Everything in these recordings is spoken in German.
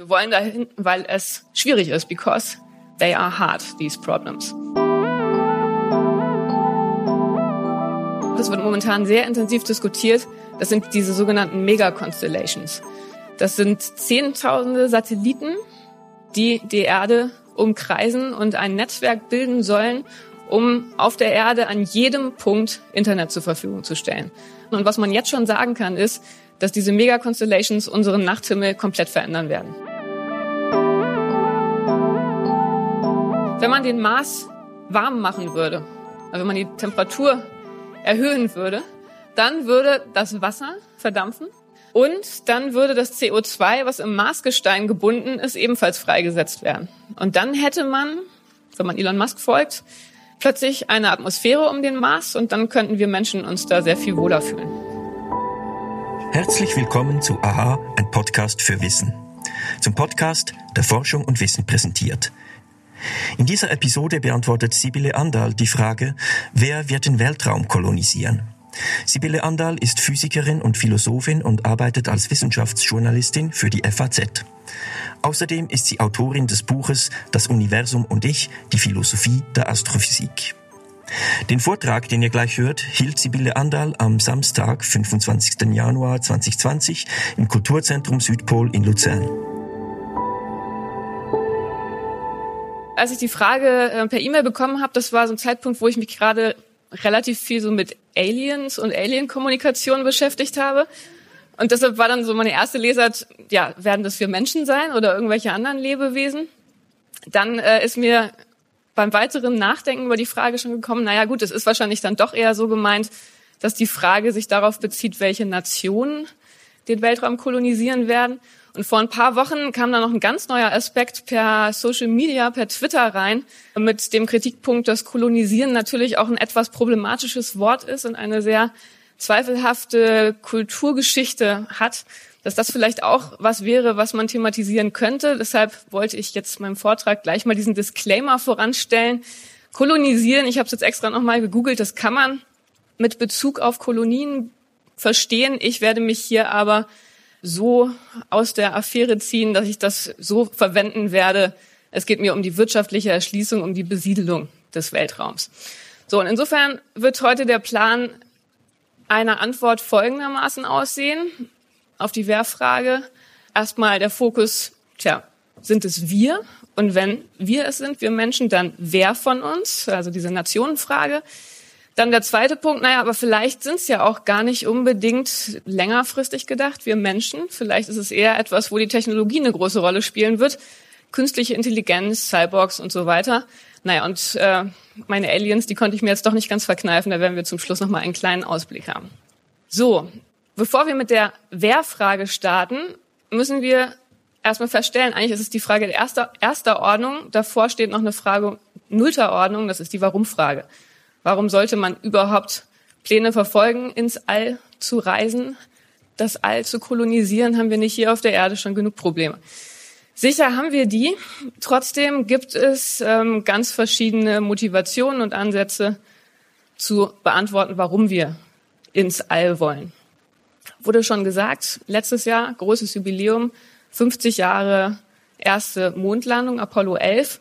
Wir wollen dahin, weil es schwierig ist, because they are hard, these problems. Das wird momentan sehr intensiv diskutiert. Das sind diese sogenannten Mega-Constellations. Das sind Zehntausende Satelliten, die die Erde umkreisen und ein Netzwerk bilden sollen, um auf der Erde an jedem Punkt Internet zur Verfügung zu stellen. Und was man jetzt schon sagen kann, ist, dass diese Mega-Constellations unseren Nachthimmel komplett verändern werden. Wenn man den Mars warm machen würde, also wenn man die Temperatur erhöhen würde, dann würde das Wasser verdampfen und dann würde das CO2, was im Marsgestein gebunden ist, ebenfalls freigesetzt werden. Und dann hätte man, wenn man Elon Musk folgt, plötzlich eine Atmosphäre um den Mars und dann könnten wir Menschen uns da sehr viel wohler fühlen. Herzlich willkommen zu AHA, ein Podcast für Wissen. Zum Podcast, der Forschung und Wissen präsentiert. In dieser Episode beantwortet Sibylle Andal die Frage, wer wird den Weltraum kolonisieren? Sibylle Andal ist Physikerin und Philosophin und arbeitet als Wissenschaftsjournalistin für die FAZ. Außerdem ist sie Autorin des Buches Das Universum und ich, die Philosophie der Astrophysik. Den Vortrag, den ihr gleich hört, hielt Sibylle Andal am Samstag, 25. Januar 2020 im Kulturzentrum Südpol in Luzern. Als ich die Frage äh, per E-Mail bekommen habe, das war so ein Zeitpunkt, wo ich mich gerade relativ viel so mit Aliens und Alien-Kommunikation beschäftigt habe. Und deshalb war dann so meine erste Lesart, ja, werden das wir Menschen sein oder irgendwelche anderen Lebewesen? Dann äh, ist mir beim weiteren Nachdenken über die Frage schon gekommen, naja gut, es ist wahrscheinlich dann doch eher so gemeint, dass die Frage sich darauf bezieht, welche Nationen den Weltraum kolonisieren werden. Und vor ein paar Wochen kam da noch ein ganz neuer Aspekt per Social Media, per Twitter rein, mit dem Kritikpunkt, dass Kolonisieren natürlich auch ein etwas problematisches Wort ist und eine sehr zweifelhafte Kulturgeschichte hat, dass das vielleicht auch was wäre, was man thematisieren könnte. Deshalb wollte ich jetzt meinem Vortrag gleich mal diesen Disclaimer voranstellen. Kolonisieren, ich habe es jetzt extra nochmal gegoogelt, das kann man mit Bezug auf Kolonien verstehen. Ich werde mich hier aber so aus der Affäre ziehen, dass ich das so verwenden werde. Es geht mir um die wirtschaftliche Erschließung, um die Besiedelung des Weltraums. So, und insofern wird heute der Plan einer Antwort folgendermaßen aussehen auf die Wehrfrage. Erstmal der Fokus, tja, sind es wir? Und wenn wir es sind, wir Menschen, dann wer von uns? Also diese Nationenfrage. Dann der zweite Punkt, naja, aber vielleicht sind es ja auch gar nicht unbedingt längerfristig gedacht, wir Menschen. Vielleicht ist es eher etwas, wo die Technologie eine große Rolle spielen wird. Künstliche Intelligenz, Cyborgs und so weiter. Naja, und äh, meine Aliens, die konnte ich mir jetzt doch nicht ganz verkneifen. Da werden wir zum Schluss nochmal einen kleinen Ausblick haben. So, bevor wir mit der Wer-Frage starten, müssen wir erstmal feststellen, eigentlich ist es die Frage der erster, erster Ordnung. Davor steht noch eine Frage nullter Ordnung, das ist die Warum-Frage. Warum sollte man überhaupt Pläne verfolgen, ins All zu reisen? Das All zu kolonisieren, haben wir nicht hier auf der Erde schon genug Probleme. Sicher haben wir die. Trotzdem gibt es ähm, ganz verschiedene Motivationen und Ansätze zu beantworten, warum wir ins All wollen. Wurde schon gesagt, letztes Jahr großes Jubiläum, 50 Jahre erste Mondlandung, Apollo 11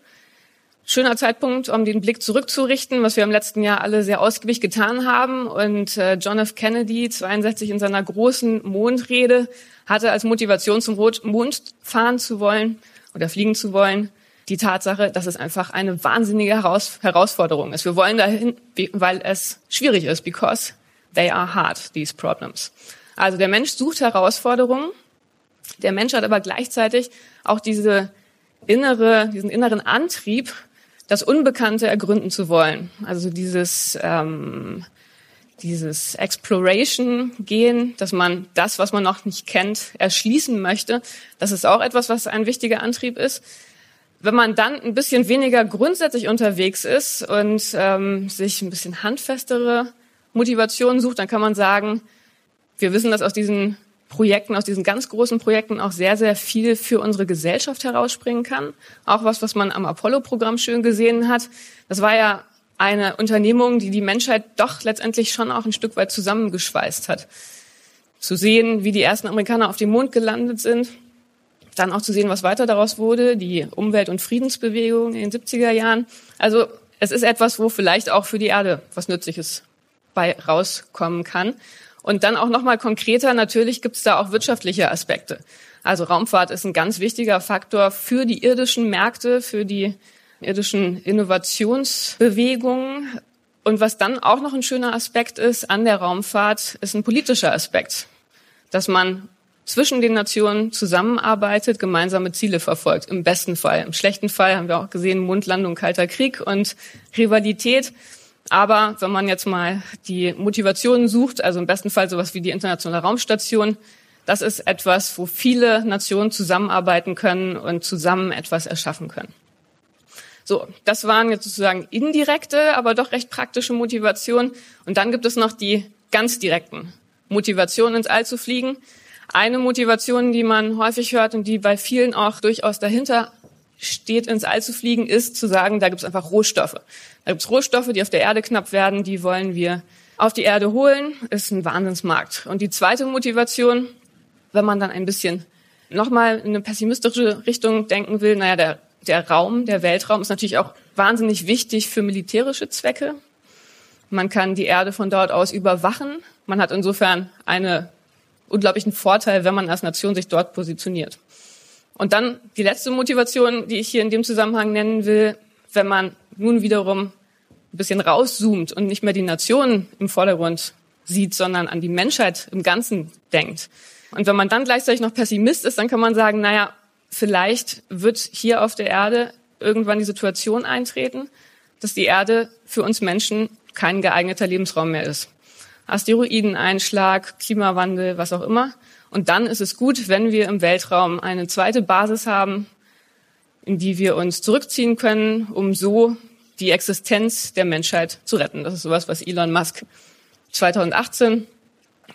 schöner Zeitpunkt, um den Blick zurückzurichten, was wir im letzten Jahr alle sehr ausgiebig getan haben. Und äh, John F. Kennedy, 62 in seiner großen Mondrede, hatte als Motivation zum Mond fahren zu wollen oder fliegen zu wollen, die Tatsache, dass es einfach eine wahnsinnige Heraus Herausforderung ist. Wir wollen dahin, weil es schwierig ist, because they are hard, these problems. Also der Mensch sucht Herausforderungen. Der Mensch hat aber gleichzeitig auch diese innere, diesen inneren Antrieb, das Unbekannte ergründen zu wollen. Also dieses, ähm, dieses Exploration-Gehen, dass man das, was man noch nicht kennt, erschließen möchte. Das ist auch etwas, was ein wichtiger Antrieb ist. Wenn man dann ein bisschen weniger grundsätzlich unterwegs ist und ähm, sich ein bisschen handfestere Motivationen sucht, dann kann man sagen, wir wissen, dass aus diesen Projekten, aus diesen ganz großen Projekten auch sehr, sehr viel für unsere Gesellschaft herausspringen kann. Auch was, was man am Apollo-Programm schön gesehen hat. Das war ja eine Unternehmung, die die Menschheit doch letztendlich schon auch ein Stück weit zusammengeschweißt hat. Zu sehen, wie die ersten Amerikaner auf dem Mond gelandet sind, Dann auch zu sehen, was weiter daraus wurde, die Umwelt- und Friedensbewegung in den 70er Jahren. Also es ist etwas, wo vielleicht auch für die Erde was Nützliches bei rauskommen kann. Und dann auch nochmal konkreter, natürlich gibt es da auch wirtschaftliche Aspekte. Also Raumfahrt ist ein ganz wichtiger Faktor für die irdischen Märkte, für die irdischen Innovationsbewegungen. Und was dann auch noch ein schöner Aspekt ist an der Raumfahrt, ist ein politischer Aspekt, dass man zwischen den Nationen zusammenarbeitet, gemeinsame Ziele verfolgt. Im besten Fall. Im schlechten Fall haben wir auch gesehen, Mundlandung, kalter Krieg und Rivalität. Aber wenn man jetzt mal die Motivationen sucht, also im besten Fall sowas wie die internationale Raumstation, das ist etwas, wo viele Nationen zusammenarbeiten können und zusammen etwas erschaffen können. So, das waren jetzt sozusagen indirekte, aber doch recht praktische Motivationen. Und dann gibt es noch die ganz direkten Motivationen, ins All zu fliegen. Eine Motivation, die man häufig hört und die bei vielen auch durchaus dahinter steht, ins All zu fliegen, ist zu sagen, da gibt es einfach Rohstoffe. Da gibt es Rohstoffe, die auf der Erde knapp werden, die wollen wir auf die Erde holen, ist ein Wahnsinnsmarkt. Und die zweite Motivation, wenn man dann ein bisschen nochmal in eine pessimistische Richtung denken will, naja, der, der Raum, der Weltraum ist natürlich auch wahnsinnig wichtig für militärische Zwecke. Man kann die Erde von dort aus überwachen. Man hat insofern einen unglaublichen Vorteil, wenn man als Nation sich dort positioniert. Und dann die letzte Motivation, die ich hier in dem Zusammenhang nennen will, wenn man nun wiederum ein bisschen rauszoomt und nicht mehr die Nationen im Vordergrund sieht, sondern an die Menschheit im Ganzen denkt. Und wenn man dann gleichzeitig noch Pessimist ist, dann kann man sagen, naja, vielleicht wird hier auf der Erde irgendwann die Situation eintreten, dass die Erde für uns Menschen kein geeigneter Lebensraum mehr ist. Asteroideneinschlag, Klimawandel, was auch immer. Und dann ist es gut, wenn wir im Weltraum eine zweite Basis haben, in die wir uns zurückziehen können, um so die Existenz der Menschheit zu retten. Das ist sowas, was Elon Musk 2018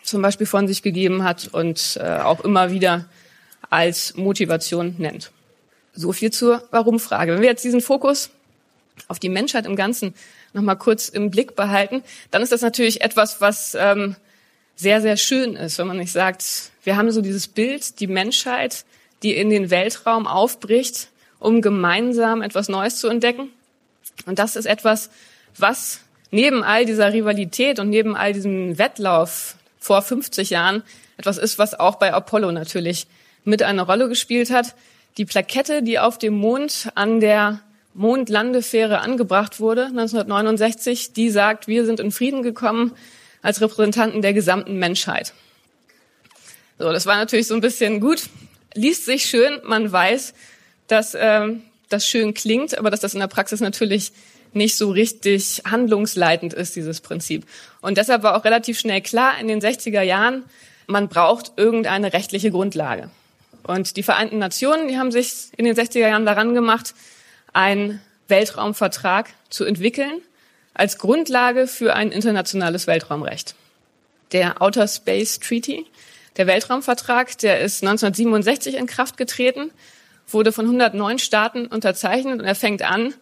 zum Beispiel von sich gegeben hat und äh, auch immer wieder als Motivation nennt. So viel zur Warum-Frage. Wenn wir jetzt diesen Fokus auf die Menschheit im Ganzen nochmal kurz im Blick behalten, dann ist das natürlich etwas, was ähm, sehr, sehr schön ist, wenn man nicht sagt, wir haben so dieses Bild, die Menschheit, die in den Weltraum aufbricht, um gemeinsam etwas Neues zu entdecken. Und das ist etwas, was neben all dieser Rivalität und neben all diesem Wettlauf vor 50 Jahren etwas ist, was auch bei Apollo natürlich mit eine Rolle gespielt hat. Die Plakette, die auf dem Mond an der Mondlandefähre angebracht wurde, 1969, die sagt, wir sind in Frieden gekommen als Repräsentanten der gesamten Menschheit. So, das war natürlich so ein bisschen gut, liest sich schön, man weiß, dass ähm, das schön klingt, aber dass das in der Praxis natürlich nicht so richtig handlungsleitend ist, dieses Prinzip. Und deshalb war auch relativ schnell klar in den 60er Jahren, man braucht irgendeine rechtliche Grundlage. Und die Vereinten Nationen, die haben sich in den 60er Jahren daran gemacht, einen Weltraumvertrag zu entwickeln als Grundlage für ein internationales Weltraumrecht. Der Outer Space Treaty, der Weltraumvertrag, der ist 1967 in Kraft getreten, wurde von 109 Staaten unterzeichnet und er fängt an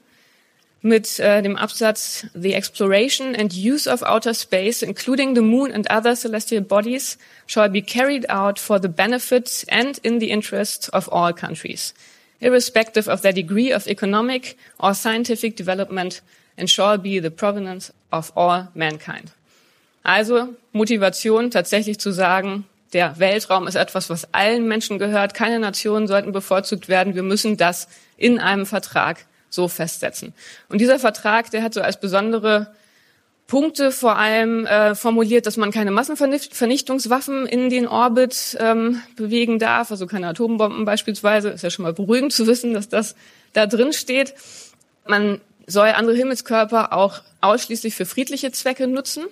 mit äh, dem Absatz The exploration and use of outer space, including the moon and other celestial bodies, shall be carried out for the benefit and in the interest of all countries irrespective of their degree of economic or scientific development and shall be the provenance of all mankind. Also Motivation tatsächlich zu sagen, der Weltraum ist etwas, was allen Menschen gehört. Keine Nationen sollten bevorzugt werden. Wir müssen das in einem Vertrag so festsetzen. Und dieser Vertrag, der hat so als besondere Punkte vor allem äh, formuliert, dass man keine Massenvernichtungswaffen in den Orbit ähm, bewegen darf, also keine Atombomben beispielsweise. Ist ja schon mal beruhigend zu wissen, dass das da drin steht. Man soll andere Himmelskörper auch ausschließlich für friedliche Zwecke nutzen.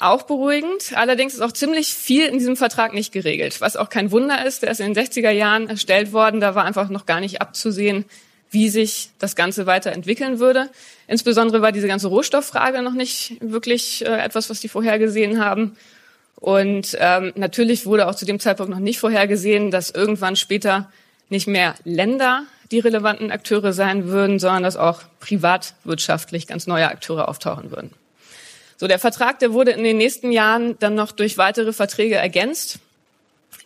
Auch beruhigend. Allerdings ist auch ziemlich viel in diesem Vertrag nicht geregelt, was auch kein Wunder ist. Der ist in den 60er Jahren erstellt worden. Da war einfach noch gar nicht abzusehen, wie sich das Ganze weiterentwickeln würde. Insbesondere war diese ganze Rohstofffrage noch nicht wirklich äh, etwas, was die vorhergesehen haben. Und ähm, natürlich wurde auch zu dem Zeitpunkt noch nicht vorhergesehen, dass irgendwann später nicht mehr Länder die relevanten Akteure sein würden, sondern dass auch privatwirtschaftlich ganz neue Akteure auftauchen würden. So, der Vertrag, der wurde in den nächsten Jahren dann noch durch weitere Verträge ergänzt.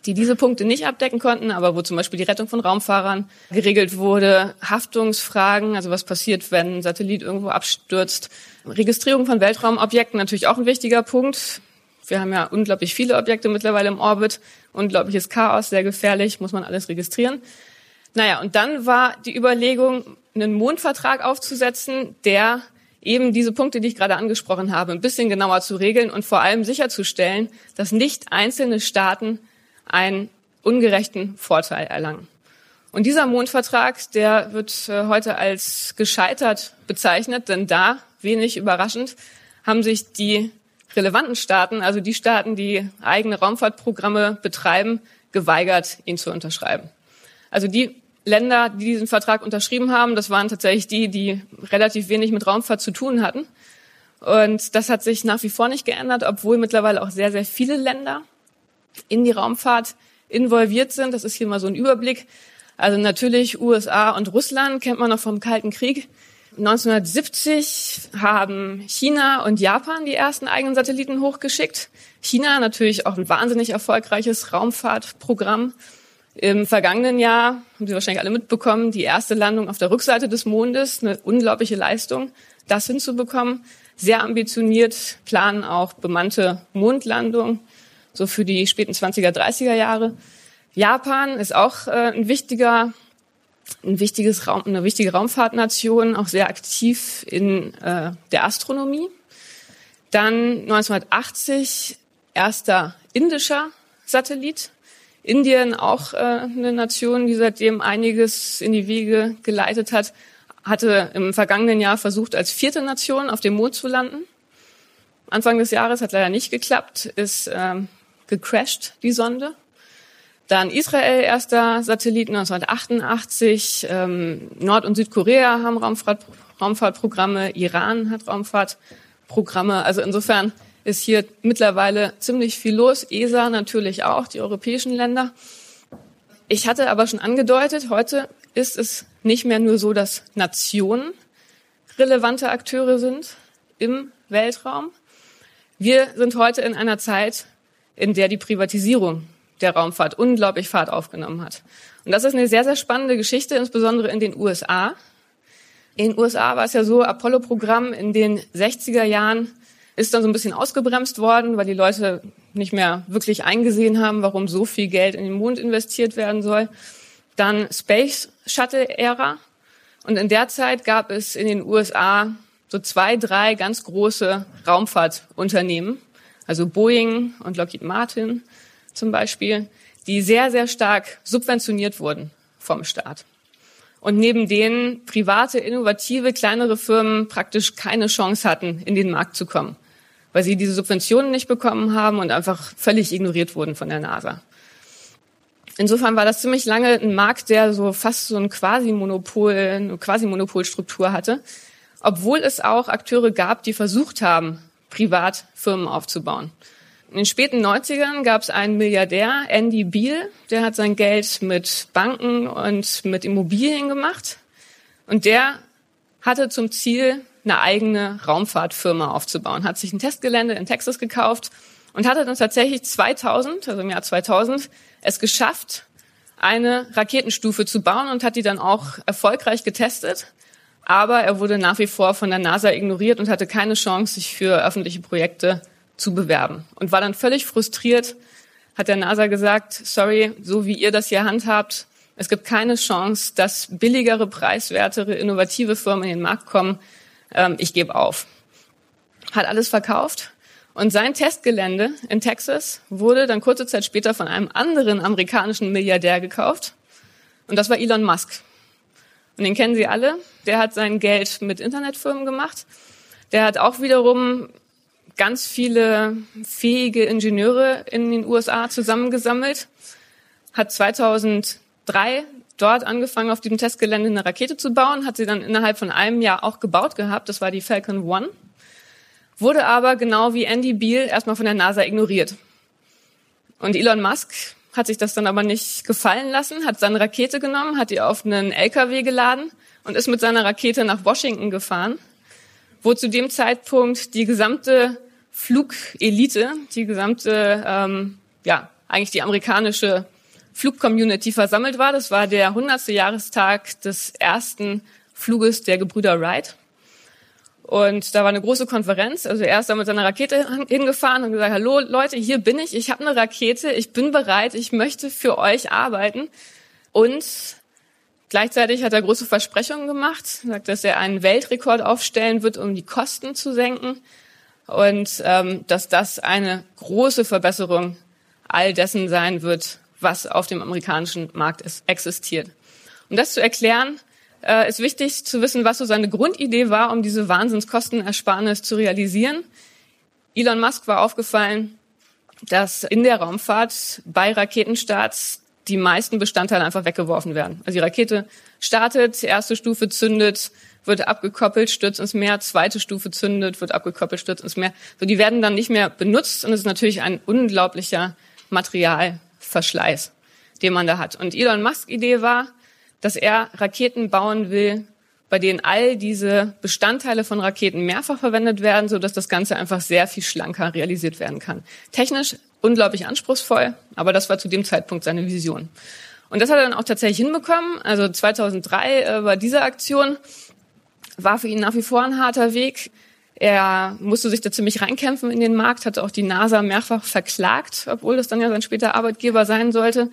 die diese Punkte nicht abdecken konnten, aber wo zum Beispiel die Rettung von Raumfahrern geregelt wurde, Haftungsfragen, also was passiert, wenn ein Satellit irgendwo abstürzt, Registrierung von Weltraumobjekten natürlich auch ein wichtiger Punkt. Wir haben ja unglaublich viele Objekte mittlerweile im Orbit, unglaubliches Chaos, sehr gefährlich, muss man alles registrieren. Naja, und dann war die Überlegung, einen Mondvertrag aufzusetzen, der eben diese Punkte, die ich gerade angesprochen habe, ein bisschen genauer zu regeln und vor allem sicherzustellen, dass nicht einzelne Staaten einen ungerechten Vorteil erlangen. Und dieser Mondvertrag, der wird äh, heute als gescheitert bezeichnet, denn da, wenig überraschend, haben sich die relevanten Staaten, also die Staaten, die eigene Raumfahrtprogramme betreiben, geweigert, ihn zu unterschreiben. Also die Länder, die diesen Vertrag unterschrieben haben, das waren tatsächlich die, die relativ wenig mit Raumfahrt zu tun hatten. Und das hat sich nach wie vor nicht geändert, obwohl mittlerweile auch sehr, sehr viele Länder in die Raumfahrt involviert sind. Das ist hier mal so ein Überblick. Also natürlich USA und Russland kennt man noch vom Kalten Krieg. 1970 haben China und Japan die ersten eigenen Satelliten hochgeschickt. China natürlich auch ein wahnsinnig erfolgreiches Raumfahrtprogramm. Im vergangenen Jahr, haben Sie wahrscheinlich alle mitbekommen, die erste Landung auf der Rückseite des Mondes, eine unglaubliche Leistung, das hinzubekommen. Sehr ambitioniert, planen auch bemannte Mondlandung, so für die späten 20er, 30er Jahre. Japan ist auch äh, ein wichtiger, ein wichtiges Raum, eine wichtige Raumfahrtnation, auch sehr aktiv in äh, der Astronomie. Dann 1980 erster indischer Satellit, Indien auch äh, eine Nation, die seitdem einiges in die Wege geleitet hat, hatte im vergangenen Jahr versucht, als vierte Nation auf dem Mond zu landen. Anfang des Jahres hat leider nicht geklappt, ist ähm, gecrashed, die Sonde. Dann Israel, erster Satellit 1988. Ähm, Nord- und Südkorea haben Raumfahrt, Raumfahrtprogramme. Iran hat Raumfahrtprogramme. Also insofern ist hier mittlerweile ziemlich viel los. ESA natürlich auch, die europäischen Länder. Ich hatte aber schon angedeutet, heute ist es nicht mehr nur so, dass Nationen relevante Akteure sind im Weltraum. Wir sind heute in einer Zeit, in der die Privatisierung der Raumfahrt unglaublich Fahrt aufgenommen hat. Und das ist eine sehr, sehr spannende Geschichte, insbesondere in den USA. In den USA war es ja so, Apollo-Programm in den 60er Jahren ist dann so ein bisschen ausgebremst worden, weil die Leute nicht mehr wirklich eingesehen haben, warum so viel Geld in den Mond investiert werden soll. Dann Space Shuttle Ära. Und in der Zeit gab es in den USA so zwei, drei ganz große Raumfahrtunternehmen, also Boeing und Lockheed Martin zum Beispiel, die sehr, sehr stark subventioniert wurden vom Staat. Und neben denen private, innovative, kleinere Firmen praktisch keine Chance hatten, in den Markt zu kommen weil sie diese Subventionen nicht bekommen haben und einfach völlig ignoriert wurden von der NASA. Insofern war das ziemlich lange ein Markt, der so fast so ein Quasi-Monopol, eine Quasi-Monopolstruktur hatte, obwohl es auch Akteure gab, die versucht haben, privat Firmen aufzubauen. In den späten 90ern gab es einen Milliardär, Andy Beal, der hat sein Geld mit Banken und mit Immobilien gemacht. Und der hatte zum Ziel, eine eigene Raumfahrtfirma aufzubauen, hat sich ein Testgelände in Texas gekauft und hatte dann tatsächlich 2000, also im Jahr 2000, es geschafft, eine Raketenstufe zu bauen und hat die dann auch erfolgreich getestet. Aber er wurde nach wie vor von der NASA ignoriert und hatte keine Chance, sich für öffentliche Projekte zu bewerben. Und war dann völlig frustriert, hat der NASA gesagt, sorry, so wie ihr das hier handhabt, es gibt keine Chance, dass billigere, preiswertere, innovative Firmen in den Markt kommen, ähm, ich gebe auf. Hat alles verkauft. Und sein Testgelände in Texas wurde dann kurze Zeit später von einem anderen amerikanischen Milliardär gekauft. Und das war Elon Musk. Und den kennen Sie alle. Der hat sein Geld mit Internetfirmen gemacht. Der hat auch wiederum ganz viele fähige Ingenieure in den USA zusammengesammelt, hat 2003 dort angefangen, auf diesem Testgelände eine Rakete zu bauen, hat sie dann innerhalb von einem Jahr auch gebaut gehabt. Das war die Falcon One. Wurde aber genau wie Andy Beal erstmal von der NASA ignoriert. Und Elon Musk hat sich das dann aber nicht gefallen lassen, hat seine Rakete genommen, hat die auf einen LKW geladen und ist mit seiner Rakete nach Washington gefahren, wo zu dem Zeitpunkt die gesamte Flugelite, die gesamte ähm, ja, eigentlich die amerikanische Flugcommunity versammelt war. Das war der 100. Jahrestag des ersten Fluges der Gebrüder Wright. Und da war eine große Konferenz. Also er ist da mit seiner Rakete hingefahren und gesagt, hallo Leute, hier bin ich, ich habe eine Rakete, ich bin bereit, ich möchte für euch arbeiten. Und gleichzeitig hat er große Versprechungen gemacht, sagt, dass er einen Weltrekord aufstellen wird, um die Kosten zu senken. Und ähm, dass das eine große Verbesserung all dessen sein wird, was auf dem amerikanischen Markt ist, existiert. Um das zu erklären, äh, ist wichtig zu wissen, was so seine Grundidee war, um diese Wahnsinnskostenersparnis zu realisieren. Elon Musk war aufgefallen, dass in der Raumfahrt bei Raketenstarts die meisten Bestandteile einfach weggeworfen werden. Also die Rakete startet, erste Stufe zündet, wird abgekoppelt, stürzt ins Meer, zweite Stufe zündet, wird abgekoppelt, stürzt ins Meer. So, die werden dann nicht mehr benutzt und es ist natürlich ein unglaublicher Materialverschleiß, den man da hat. Und Elon Musk Idee war, dass er Raketen bauen will, bei denen all diese Bestandteile von Raketen mehrfach verwendet werden, so dass das Ganze einfach sehr viel schlanker realisiert werden kann. Technisch unglaublich anspruchsvoll, aber das war zu dem Zeitpunkt seine Vision. Und das hat er dann auch tatsächlich hinbekommen. Also 2003 äh, war diese Aktion, war für ihn nach wie vor ein harter Weg. Er musste sich da ziemlich reinkämpfen in den Markt, hatte auch die NASA mehrfach verklagt, obwohl das dann ja sein später Arbeitgeber sein sollte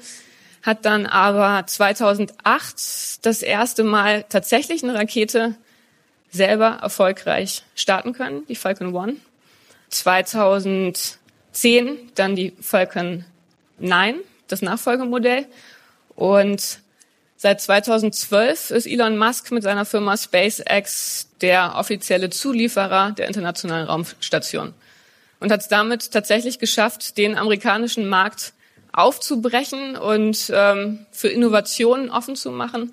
hat dann aber 2008 das erste Mal tatsächlich eine Rakete selber erfolgreich starten können, die Falcon One. 2010 dann die Falcon 9, das Nachfolgemodell. Und seit 2012 ist Elon Musk mit seiner Firma SpaceX der offizielle Zulieferer der internationalen Raumstation und hat es damit tatsächlich geschafft, den amerikanischen Markt aufzubrechen und ähm, für Innovationen offen zu machen.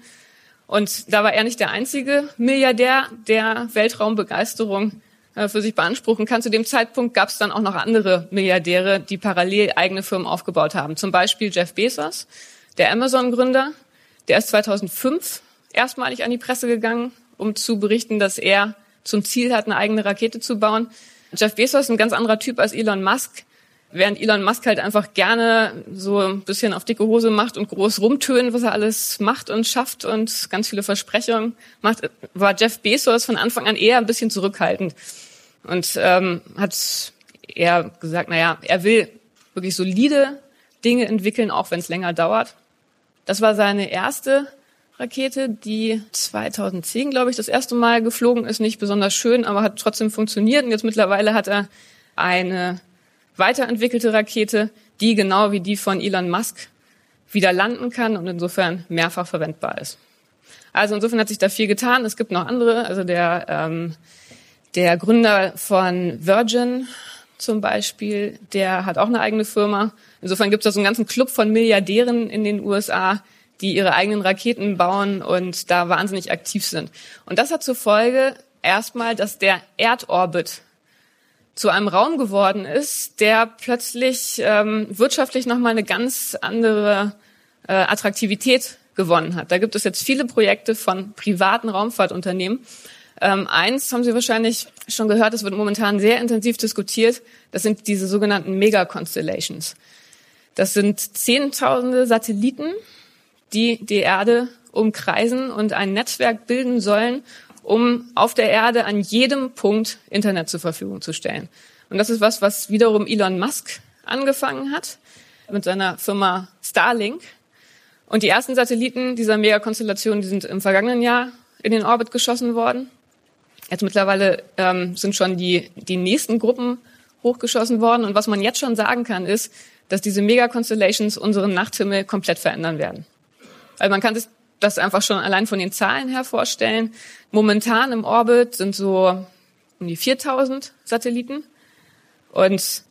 Und da war er nicht der einzige Milliardär, der Weltraumbegeisterung äh, für sich beanspruchen kann. Zu dem Zeitpunkt gab es dann auch noch andere Milliardäre, die parallel eigene Firmen aufgebaut haben. Zum Beispiel Jeff Bezos, der Amazon-Gründer. Der ist 2005 erstmalig an die Presse gegangen, um zu berichten, dass er zum Ziel hat, eine eigene Rakete zu bauen. Jeff Bezos ist ein ganz anderer Typ als Elon Musk. Während Elon Musk halt einfach gerne so ein bisschen auf dicke Hose macht und groß rumtönen, was er alles macht und schafft und ganz viele Versprechungen macht, war Jeff Bezos von Anfang an eher ein bisschen zurückhaltend und ähm, hat eher gesagt, naja, er will wirklich solide Dinge entwickeln, auch wenn es länger dauert. Das war seine erste Rakete, die 2010, glaube ich, das erste Mal geflogen ist. Nicht besonders schön, aber hat trotzdem funktioniert. Und jetzt mittlerweile hat er eine weiterentwickelte Rakete, die genau wie die von Elon Musk wieder landen kann und insofern mehrfach verwendbar ist. Also insofern hat sich da viel getan. Es gibt noch andere, also der, ähm, der Gründer von Virgin zum Beispiel, der hat auch eine eigene Firma. Insofern gibt es da so einen ganzen Club von Milliardären in den USA, die ihre eigenen Raketen bauen und da wahnsinnig aktiv sind. Und das hat zur Folge erstmal, dass der Erdorbit zu einem Raum geworden ist, der plötzlich ähm, wirtschaftlich nochmal eine ganz andere äh, Attraktivität gewonnen hat. Da gibt es jetzt viele Projekte von privaten Raumfahrtunternehmen. Ähm, eins haben Sie wahrscheinlich schon gehört, das wird momentan sehr intensiv diskutiert. Das sind diese sogenannten Mega-Constellations. Das sind Zehntausende Satelliten, die die Erde umkreisen und ein Netzwerk bilden sollen, um auf der Erde an jedem Punkt Internet zur Verfügung zu stellen. Und das ist was, was wiederum Elon Musk angefangen hat mit seiner Firma Starlink. Und die ersten Satelliten dieser Megakonstellation, die sind im vergangenen Jahr in den Orbit geschossen worden. Jetzt mittlerweile ähm, sind schon die, die nächsten Gruppen hochgeschossen worden. Und was man jetzt schon sagen kann, ist, dass diese Megaconstellations unseren Nachthimmel komplett verändern werden. Also man kann sich das einfach schon allein von den Zahlen her vorstellen. Momentan im Orbit sind so um die 4000 Satelliten und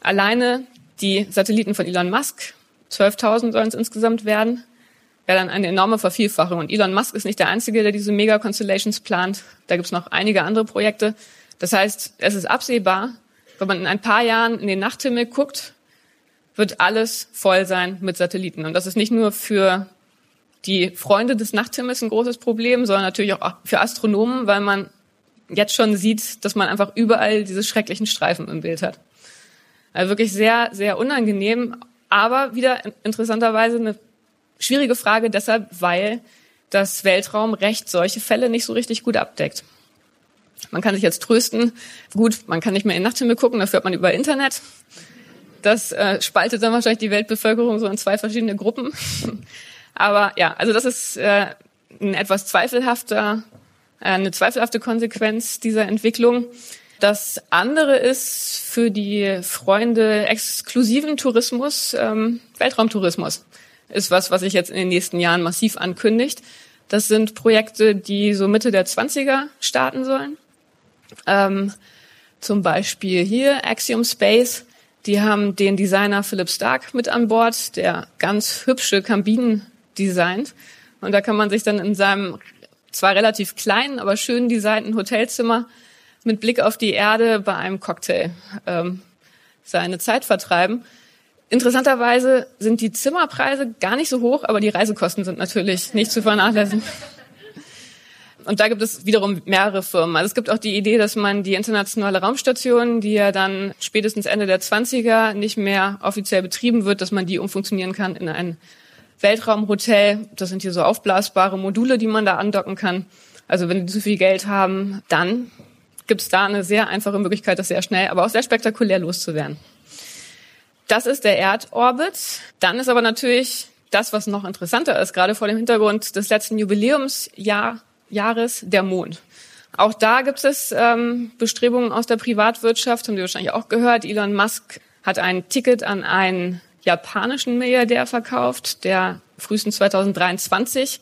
alleine die Satelliten von Elon Musk, 12.000 sollen es insgesamt werden, wäre dann eine enorme Vervielfachung. Und Elon Musk ist nicht der Einzige, der diese Mega-Constellations plant. Da gibt es noch einige andere Projekte. Das heißt, es ist absehbar, wenn man in ein paar Jahren in den Nachthimmel guckt, wird alles voll sein mit Satelliten. Und das ist nicht nur für die Freunde des Nachthimmels ein großes Problem, sondern natürlich auch für Astronomen, weil man jetzt schon sieht, dass man einfach überall diese schrecklichen Streifen im Bild hat. Also wirklich sehr, sehr unangenehm. Aber wieder interessanterweise eine schwierige Frage deshalb, weil das Weltraumrecht solche Fälle nicht so richtig gut abdeckt. Man kann sich jetzt trösten. Gut, man kann nicht mehr in Nachthimmel gucken, dafür hat man über Internet. Das äh, spaltet dann wahrscheinlich die Weltbevölkerung so in zwei verschiedene Gruppen. Aber ja, also das ist äh, ein etwas zweifelhafter, äh, eine zweifelhafte Konsequenz dieser Entwicklung. Das andere ist für die Freunde exklusiven Tourismus ähm, Weltraumtourismus. Ist was, was sich jetzt in den nächsten Jahren massiv ankündigt. Das sind Projekte, die so Mitte der 20er starten sollen. Ähm, zum Beispiel hier Axiom Space. Die haben den Designer Philip Stark mit an Bord, der ganz hübsche Kabinen designt. Und da kann man sich dann in seinem zwar relativ kleinen, aber schön designten Hotelzimmer mit Blick auf die Erde bei einem Cocktail ähm, seine Zeit vertreiben. Interessanterweise sind die Zimmerpreise gar nicht so hoch, aber die Reisekosten sind natürlich nicht zu vernachlässigen. Und da gibt es wiederum mehrere Firmen. Also es gibt auch die Idee, dass man die internationale Raumstation, die ja dann spätestens Ende der 20er nicht mehr offiziell betrieben wird, dass man die umfunktionieren kann in ein Weltraumhotel. Das sind hier so aufblasbare Module, die man da andocken kann. Also wenn die zu viel Geld haben, dann gibt es da eine sehr einfache Möglichkeit, das sehr schnell, aber auch sehr spektakulär loszuwerden. Das ist der Erdorbit. Dann ist aber natürlich das, was noch interessanter ist, gerade vor dem Hintergrund des letzten Jubiläumsjahr Jahres der Mond. Auch da gibt es ähm, Bestrebungen aus der Privatwirtschaft, haben Sie wahrscheinlich auch gehört. Elon Musk hat ein Ticket an einen japanischen Milliardär verkauft, der frühestens 2023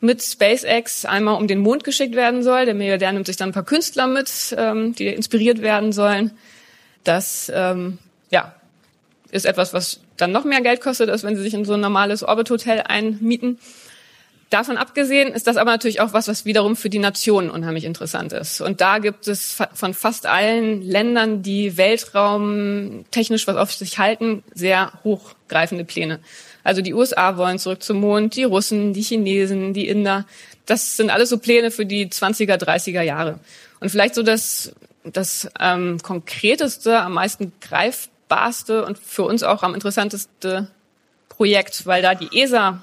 mit SpaceX einmal um den Mond geschickt werden soll. Der Milliardär nimmt sich dann ein paar Künstler mit, ähm, die inspiriert werden sollen. Das ähm, ja, ist etwas, was dann noch mehr Geld kostet, als wenn sie sich in so ein normales Orbit-Hotel einmieten. Davon abgesehen ist das aber natürlich auch was, was wiederum für die Nationen unheimlich interessant ist. Und da gibt es von fast allen Ländern, die Weltraum technisch was auf sich halten, sehr hochgreifende Pläne. Also die USA wollen zurück zum Mond, die Russen, die Chinesen, die Inder. Das sind alles so Pläne für die 20er, 30er Jahre. Und vielleicht so das, das ähm, konkreteste, am meisten greifbarste und für uns auch am interessanteste Projekt, weil da die ESA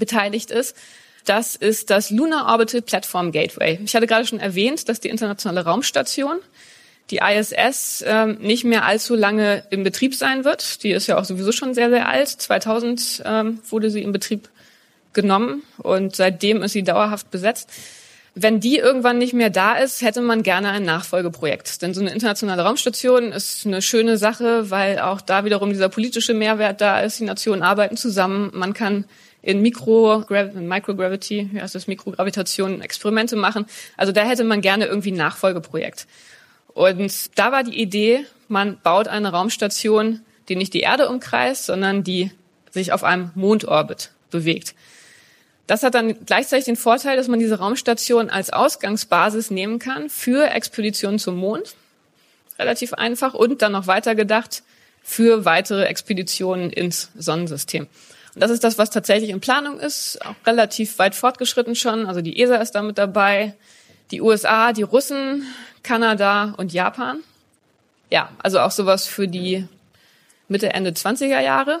beteiligt ist. Das ist das Lunar Orbital Platform Gateway. Ich hatte gerade schon erwähnt, dass die internationale Raumstation, die ISS, ähm, nicht mehr allzu lange im Betrieb sein wird. Die ist ja auch sowieso schon sehr, sehr alt. 2000 ähm, wurde sie in Betrieb genommen und seitdem ist sie dauerhaft besetzt. Wenn die irgendwann nicht mehr da ist, hätte man gerne ein Nachfolgeprojekt. Denn so eine internationale Raumstation ist eine schöne Sache, weil auch da wiederum dieser politische Mehrwert da ist. Die Nationen arbeiten zusammen. Man kann in Mikro, Microgravity, wie heißt das, Mikrogravitation Experimente machen. Also da hätte man gerne irgendwie ein Nachfolgeprojekt. Und da war die Idee, man baut eine Raumstation, die nicht die Erde umkreist, sondern die sich auf einem Mondorbit bewegt. Das hat dann gleichzeitig den Vorteil, dass man diese Raumstation als Ausgangsbasis nehmen kann für Expeditionen zum Mond. Relativ einfach und dann noch weiter gedacht für weitere Expeditionen ins Sonnensystem. Und das ist das, was tatsächlich in Planung ist, auch relativ weit fortgeschritten schon. Also die ESA ist damit dabei, die USA, die Russen, Kanada und Japan. Ja, also auch sowas für die Mitte, Ende 20er Jahre.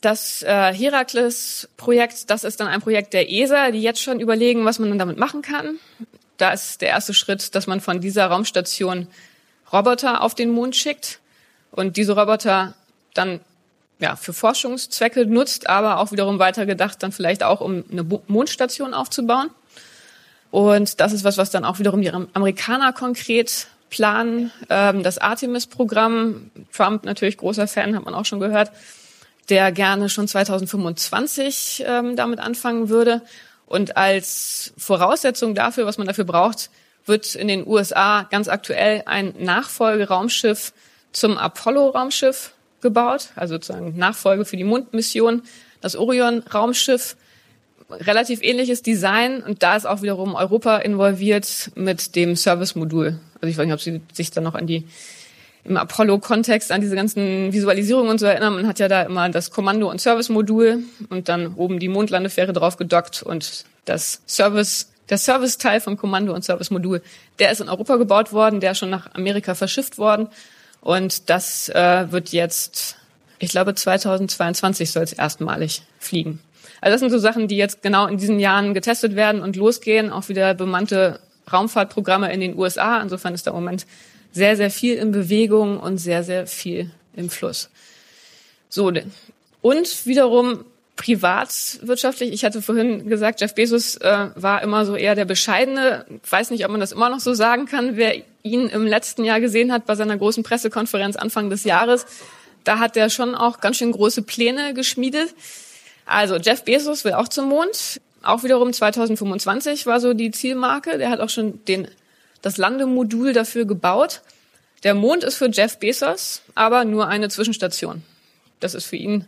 Das äh, Herakles-Projekt, das ist dann ein Projekt der ESA, die jetzt schon überlegen, was man dann damit machen kann. Da ist der erste Schritt, dass man von dieser Raumstation Roboter auf den Mond schickt und diese Roboter dann ja, für Forschungszwecke nutzt, aber auch wiederum weitergedacht, dann vielleicht auch, um eine Mondstation aufzubauen. Und das ist was, was dann auch wiederum die Amerikaner konkret planen. Ähm, das Artemis-Programm, Trump natürlich großer Fan, hat man auch schon gehört, der gerne schon 2025 ähm, damit anfangen würde. Und als Voraussetzung dafür, was man dafür braucht, wird in den USA ganz aktuell ein Nachfolgeraumschiff zum Apollo-Raumschiff gebaut, also sozusagen Nachfolge für die Mondmission, das Orion-Raumschiff, relativ ähnliches Design und da ist auch wiederum Europa involviert mit dem Service-Modul. Also ich weiß nicht, ob Sie sich dann noch an die im Apollo-Kontext an diese ganzen Visualisierungen und so erinnern. Man hat ja da immer das Kommando- und Service-Modul und dann oben die Mondlandefähre drauf gedockt und das Service, der Service-Teil vom Kommando- und Service-Modul, der ist in Europa gebaut worden, der ist schon nach Amerika verschifft worden und das äh, wird jetzt Ich glaube, 2022 soll es erstmalig fliegen. Also das sind so Sachen, die jetzt genau in diesen Jahren getestet werden und losgehen. Auch wieder bemannte Raumfahrtprogramme in den USA. Insofern ist der Moment sehr, sehr viel in Bewegung und sehr, sehr viel im Fluss. So, und wiederum privatwirtschaftlich. Ich hatte vorhin gesagt, Jeff Bezos äh, war immer so eher der bescheidene. Weiß nicht, ob man das immer noch so sagen kann. Wer ihn im letzten Jahr gesehen hat bei seiner großen Pressekonferenz Anfang des Jahres, da hat er schon auch ganz schön große Pläne geschmiedet. Also Jeff Bezos will auch zum Mond. Auch wiederum 2025 war so die Zielmarke. Der hat auch schon den, das Landemodul dafür gebaut. Der Mond ist für Jeff Bezos aber nur eine Zwischenstation. Das ist für ihn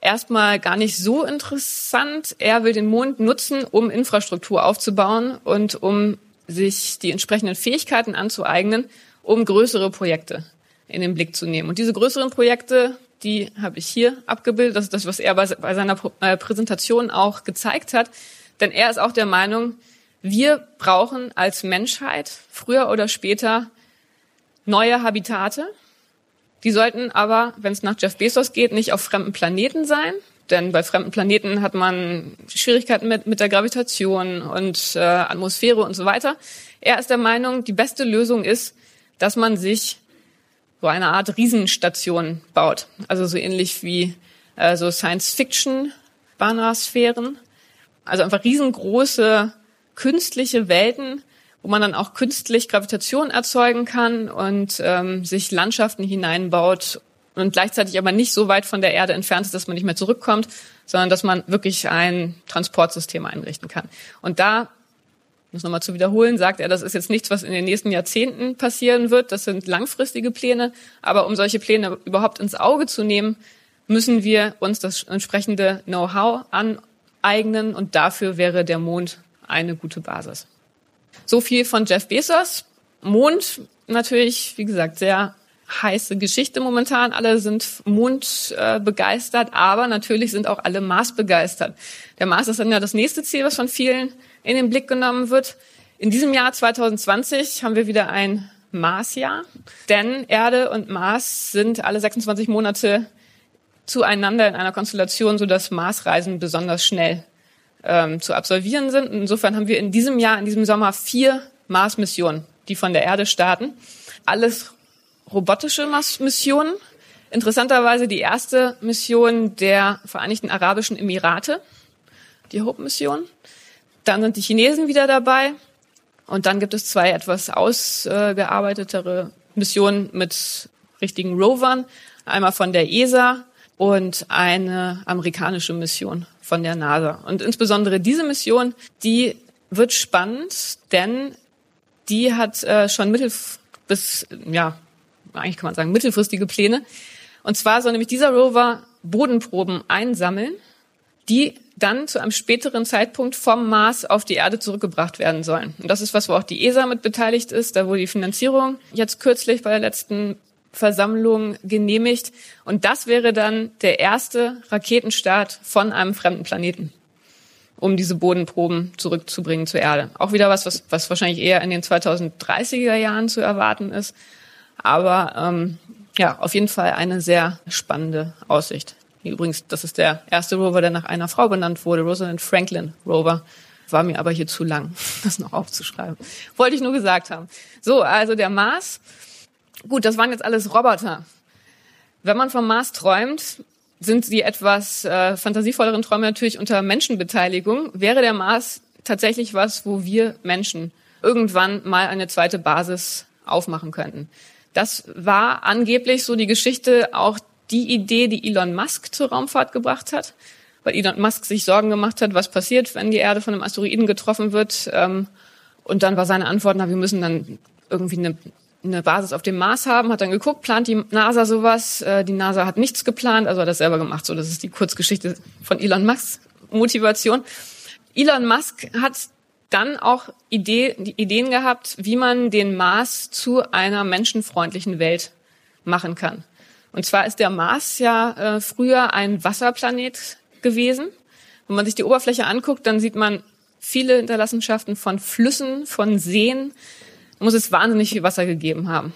erstmal gar nicht so interessant. Er will den Mond nutzen, um Infrastruktur aufzubauen und um sich die entsprechenden Fähigkeiten anzueignen, um größere Projekte in den Blick zu nehmen. Und diese größeren Projekte, die habe ich hier abgebildet. Das ist das, was er bei, seiner äh, Präsentation auch gezeigt hat. Denn er ist auch der Meinung, wir brauchen als Menschheit früher oder später neue Habitate, die sollten aber, wenn es nach Jeff Bezos geht, nicht auf fremden Planeten sein. Denn bei fremden Planeten hat man Schwierigkeiten mit, mit der Gravitation und äh, Atmosphäre und so weiter. Er ist der Meinung, die beste Lösung ist, dass man sich so eine Art Riesenstation baut. Also so ähnlich wie äh, so Science-Fiction-Banasphären. Also einfach riesengroße künstliche Welten, wo man dann auch künstlich Gravitation erzeugen kann und ähm, sich Landschaften hineinbaut und gleichzeitig aber nicht so weit von der Erde entfernt ist, dass man nicht mehr zurückkommt, sondern dass man wirklich ein Transportsystem einrichten kann. Und da, um das nochmal zu wiederholen, sagt er, das ist jetzt nichts, was in den nächsten Jahrzehnten passieren wird. Das sind langfristige Pläne. Aber um solche Pläne überhaupt ins Auge zu nehmen, müssen wir uns das entsprechende Know-how aneignen. Und dafür wäre der Mond eine gute Basis. So viel von Jeff Bezos. Mond natürlich, wie gesagt, sehr heiße Geschichte momentan. Alle sind Mond äh, begeistert, aber natürlich sind auch alle Mars begeistert. Der Mars ist dann ja das nächste Ziel, was von vielen in den Blick genommen wird. In diesem Jahr 2020 haben wir wieder ein Marsjahr, denn Erde und Mars sind alle 26 Monate zueinander in einer Konstellation, so dass Marsreisen besonders schnell ähm, zu absolvieren sind. Insofern haben wir in diesem Jahr, in diesem Sommer vier Mars-Missionen, die von der Erde starten. Alles robotische Mars-Missionen. Interessanterweise die erste Mission der Vereinigten Arabischen Emirate, die Hope-Mission. Dann sind die Chinesen wieder dabei. Und dann gibt es zwei etwas ausgearbeitetere Missionen mit richtigen Rovern. Einmal von der ESA und eine amerikanische Mission von der NASA. Und insbesondere diese Mission, die wird spannend, denn die hat äh, schon mittel bis, ja, eigentlich kann man sagen, mittelfristige Pläne. Und zwar soll nämlich dieser Rover Bodenproben einsammeln, die dann zu einem späteren Zeitpunkt vom Mars auf die Erde zurückgebracht werden sollen. Und das ist was, wo auch die ESA mit beteiligt ist. Da wurde die Finanzierung jetzt kürzlich bei der letzten Versammlung genehmigt. Und das wäre dann der erste Raketenstart von einem fremden Planeten, um diese Bodenproben zurückzubringen zur Erde. Auch wieder was, was, was wahrscheinlich eher in den 2030er Jahren zu erwarten ist. Aber ähm, ja, auf jeden Fall eine sehr spannende Aussicht. Übrigens, das ist der erste Rover, der nach einer Frau benannt wurde, Rosalind Franklin Rover. War mir aber hier zu lang, das noch aufzuschreiben. Wollte ich nur gesagt haben. So, also der Mars Gut, das waren jetzt alles Roboter. Wenn man vom Mars träumt, sind die etwas äh, fantasievolleren Träume natürlich unter Menschenbeteiligung. Wäre der Mars tatsächlich was, wo wir Menschen irgendwann mal eine zweite Basis aufmachen könnten? Das war angeblich so die Geschichte auch die Idee, die Elon Musk zur Raumfahrt gebracht hat, weil Elon Musk sich Sorgen gemacht hat, was passiert, wenn die Erde von einem Asteroiden getroffen wird. Ähm, und dann war seine Antwort, na, wir müssen dann irgendwie eine eine Basis auf dem Mars haben, hat dann geguckt, plant die NASA sowas. Äh, die NASA hat nichts geplant, also hat das selber gemacht. So, das ist die Kurzgeschichte von Elon Musks Motivation. Elon Musk hat dann auch Idee, die Ideen gehabt, wie man den Mars zu einer menschenfreundlichen Welt machen kann. Und zwar ist der Mars ja äh, früher ein Wasserplanet gewesen. Wenn man sich die Oberfläche anguckt, dann sieht man viele Hinterlassenschaften von Flüssen, von Seen, muss es wahnsinnig viel Wasser gegeben haben.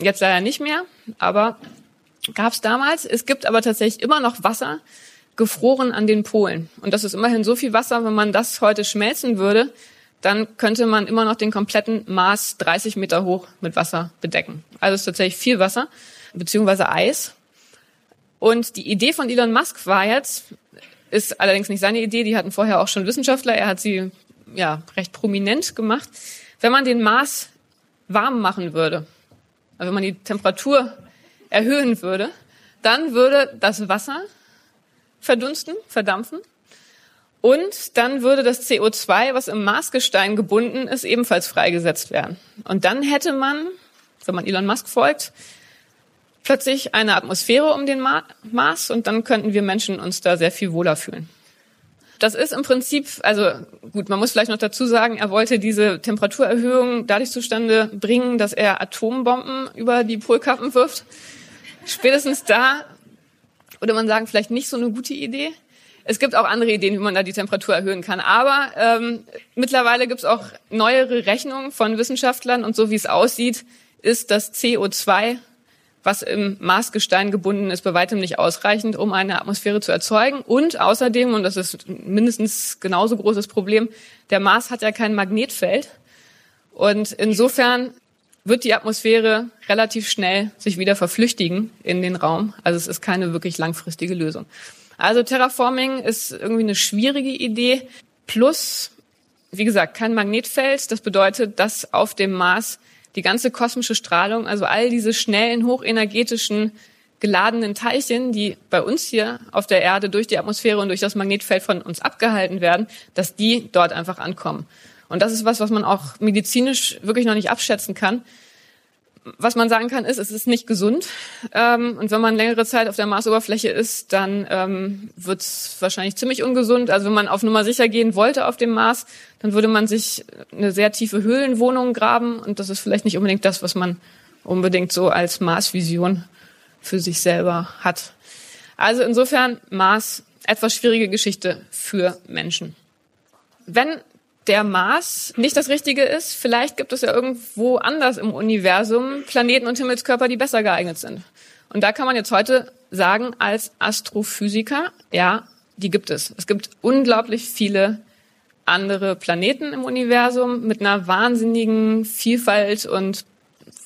Jetzt leider nicht mehr, aber gab es damals. Es gibt aber tatsächlich immer noch Wasser gefroren an den Polen. Und das ist immerhin so viel Wasser, wenn man das heute schmelzen würde, dann könnte man immer noch den kompletten Mars 30 Meter hoch mit Wasser bedecken. Also es ist tatsächlich viel Wasser, beziehungsweise Eis. Und die Idee von Elon Musk war jetzt, ist allerdings nicht seine Idee, die hatten vorher auch schon Wissenschaftler, er hat sie ja recht prominent gemacht. Wenn man den Mars warm machen würde, also wenn man die Temperatur erhöhen würde, dann würde das Wasser verdunsten, verdampfen und dann würde das CO2, was im Marsgestein gebunden ist, ebenfalls freigesetzt werden. Und dann hätte man, wenn man Elon Musk folgt, plötzlich eine Atmosphäre um den Mars und dann könnten wir Menschen uns da sehr viel wohler fühlen. Das ist im Prinzip, also gut, man muss vielleicht noch dazu sagen, er wollte diese Temperaturerhöhung dadurch zustande bringen, dass er Atombomben über die Polkappen wirft. Spätestens da würde man sagen, vielleicht nicht so eine gute Idee. Es gibt auch andere Ideen, wie man da die Temperatur erhöhen kann. Aber ähm, mittlerweile gibt es auch neuere Rechnungen von Wissenschaftlern und so wie es aussieht, ist das CO2, was im Marsgestein gebunden ist, bei weitem nicht ausreichend, um eine Atmosphäre zu erzeugen. Und außerdem, und das ist mindestens genauso großes Problem, der Mars hat ja kein Magnetfeld. Und insofern wird die Atmosphäre relativ schnell sich wieder verflüchtigen in den Raum. Also es ist keine wirklich langfristige Lösung. Also Terraforming ist irgendwie eine schwierige Idee. Plus, wie gesagt, kein Magnetfeld. Das bedeutet, dass auf dem Mars die ganze kosmische Strahlung, also all diese schnellen, hochenergetischen, geladenen Teilchen, die bei uns hier auf der Erde durch die Atmosphäre und durch das Magnetfeld von uns abgehalten werden, dass die dort einfach ankommen. Und das ist was, was man auch medizinisch wirklich noch nicht abschätzen kann was man sagen kann, ist, es ist nicht gesund. Ähm, und wenn man längere Zeit auf der Marsoberfläche ist, dann ähm, wird es wahrscheinlich ziemlich ungesund. Also wenn man auf Nummer sicher gehen wollte auf dem Mars, dann würde man sich eine sehr tiefe Höhlenwohnung graben. Und das ist vielleicht nicht unbedingt das, was man unbedingt so als Marsvision für sich selber hat. Also insofern Mars etwas schwierige Geschichte für Menschen. Wenn der Mars nicht das Richtige ist. Vielleicht gibt es ja irgendwo anders im Universum Planeten und Himmelskörper, die besser geeignet sind. Und da kann man jetzt heute sagen, als Astrophysiker, ja, die gibt es. Es gibt unglaublich viele andere Planeten im Universum mit einer wahnsinnigen Vielfalt und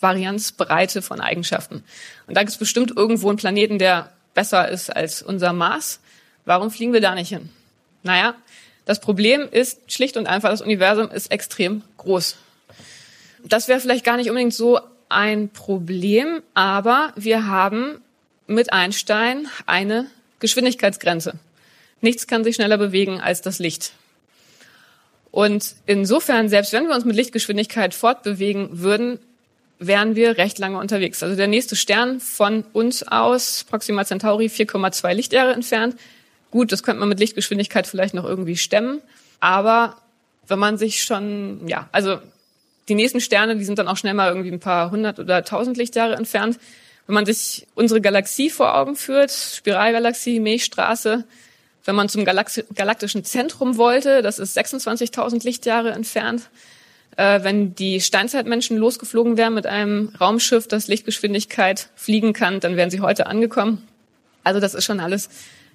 Varianzbreite von Eigenschaften. Und da gibt es bestimmt irgendwo einen Planeten, der besser ist als unser Mars. Warum fliegen wir da nicht hin? Naja, das Problem ist schlicht und einfach, das Universum ist extrem groß. Das wäre vielleicht gar nicht unbedingt so ein Problem, aber wir haben mit Einstein eine Geschwindigkeitsgrenze. Nichts kann sich schneller bewegen als das Licht. Und insofern, selbst wenn wir uns mit Lichtgeschwindigkeit fortbewegen würden, wären wir recht lange unterwegs. Also der nächste Stern von uns aus, Proxima Centauri, 4,2 Lichtjahre entfernt, Gut, das könnte man mit Lichtgeschwindigkeit vielleicht noch irgendwie stemmen, aber wenn man sich schon, ja, also die nächsten Sterne, die sind dann auch schnell mal irgendwie ein paar hundert oder tausend Lichtjahre entfernt. Wenn man sich unsere Galaxie vor Augen führt, Spiralgalaxie, Milchstraße, wenn man zum Galax galaktischen Zentrum wollte, das ist 26.000 Lichtjahre entfernt. Äh, wenn die Steinzeitmenschen losgeflogen wären mit einem Raumschiff, das Lichtgeschwindigkeit fliegen kann, dann wären sie heute angekommen. Also das ist schon alles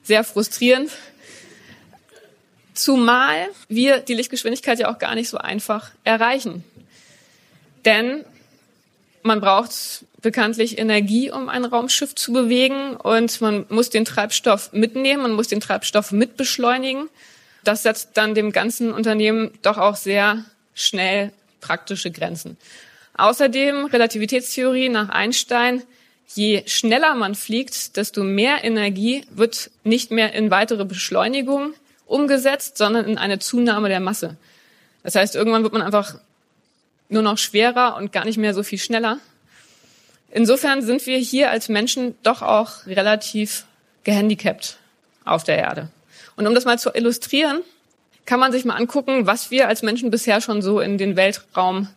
sehr frustrierend. Zumal wir die Lichtgeschwindigkeit ja auch gar nicht so einfach erreichen. Denn man braucht bekanntlich Energie, um ein Raumschiff zu bewegen und man muss den Treibstoff mitnehmen, man muss den Treibstoff mitbeschleunigen. Das setzt dann dem ganzen Unternehmen doch auch sehr schnell praktische Grenzen. Außerdem Relativitätstheorie nach Einstein je schneller man fliegt, desto mehr Energie wird nicht mehr in weitere Beschleunigung umgesetzt, sondern in eine Zunahme der Masse. Das heißt, irgendwann wird man einfach nur noch schwerer und gar nicht mehr so viel schneller. Insofern sind wir hier als Menschen doch auch relativ gehandicapt auf der Erde. Und um das mal zu illustrieren, kann man sich mal angucken, was wir als Menschen bisher schon so in den Weltraum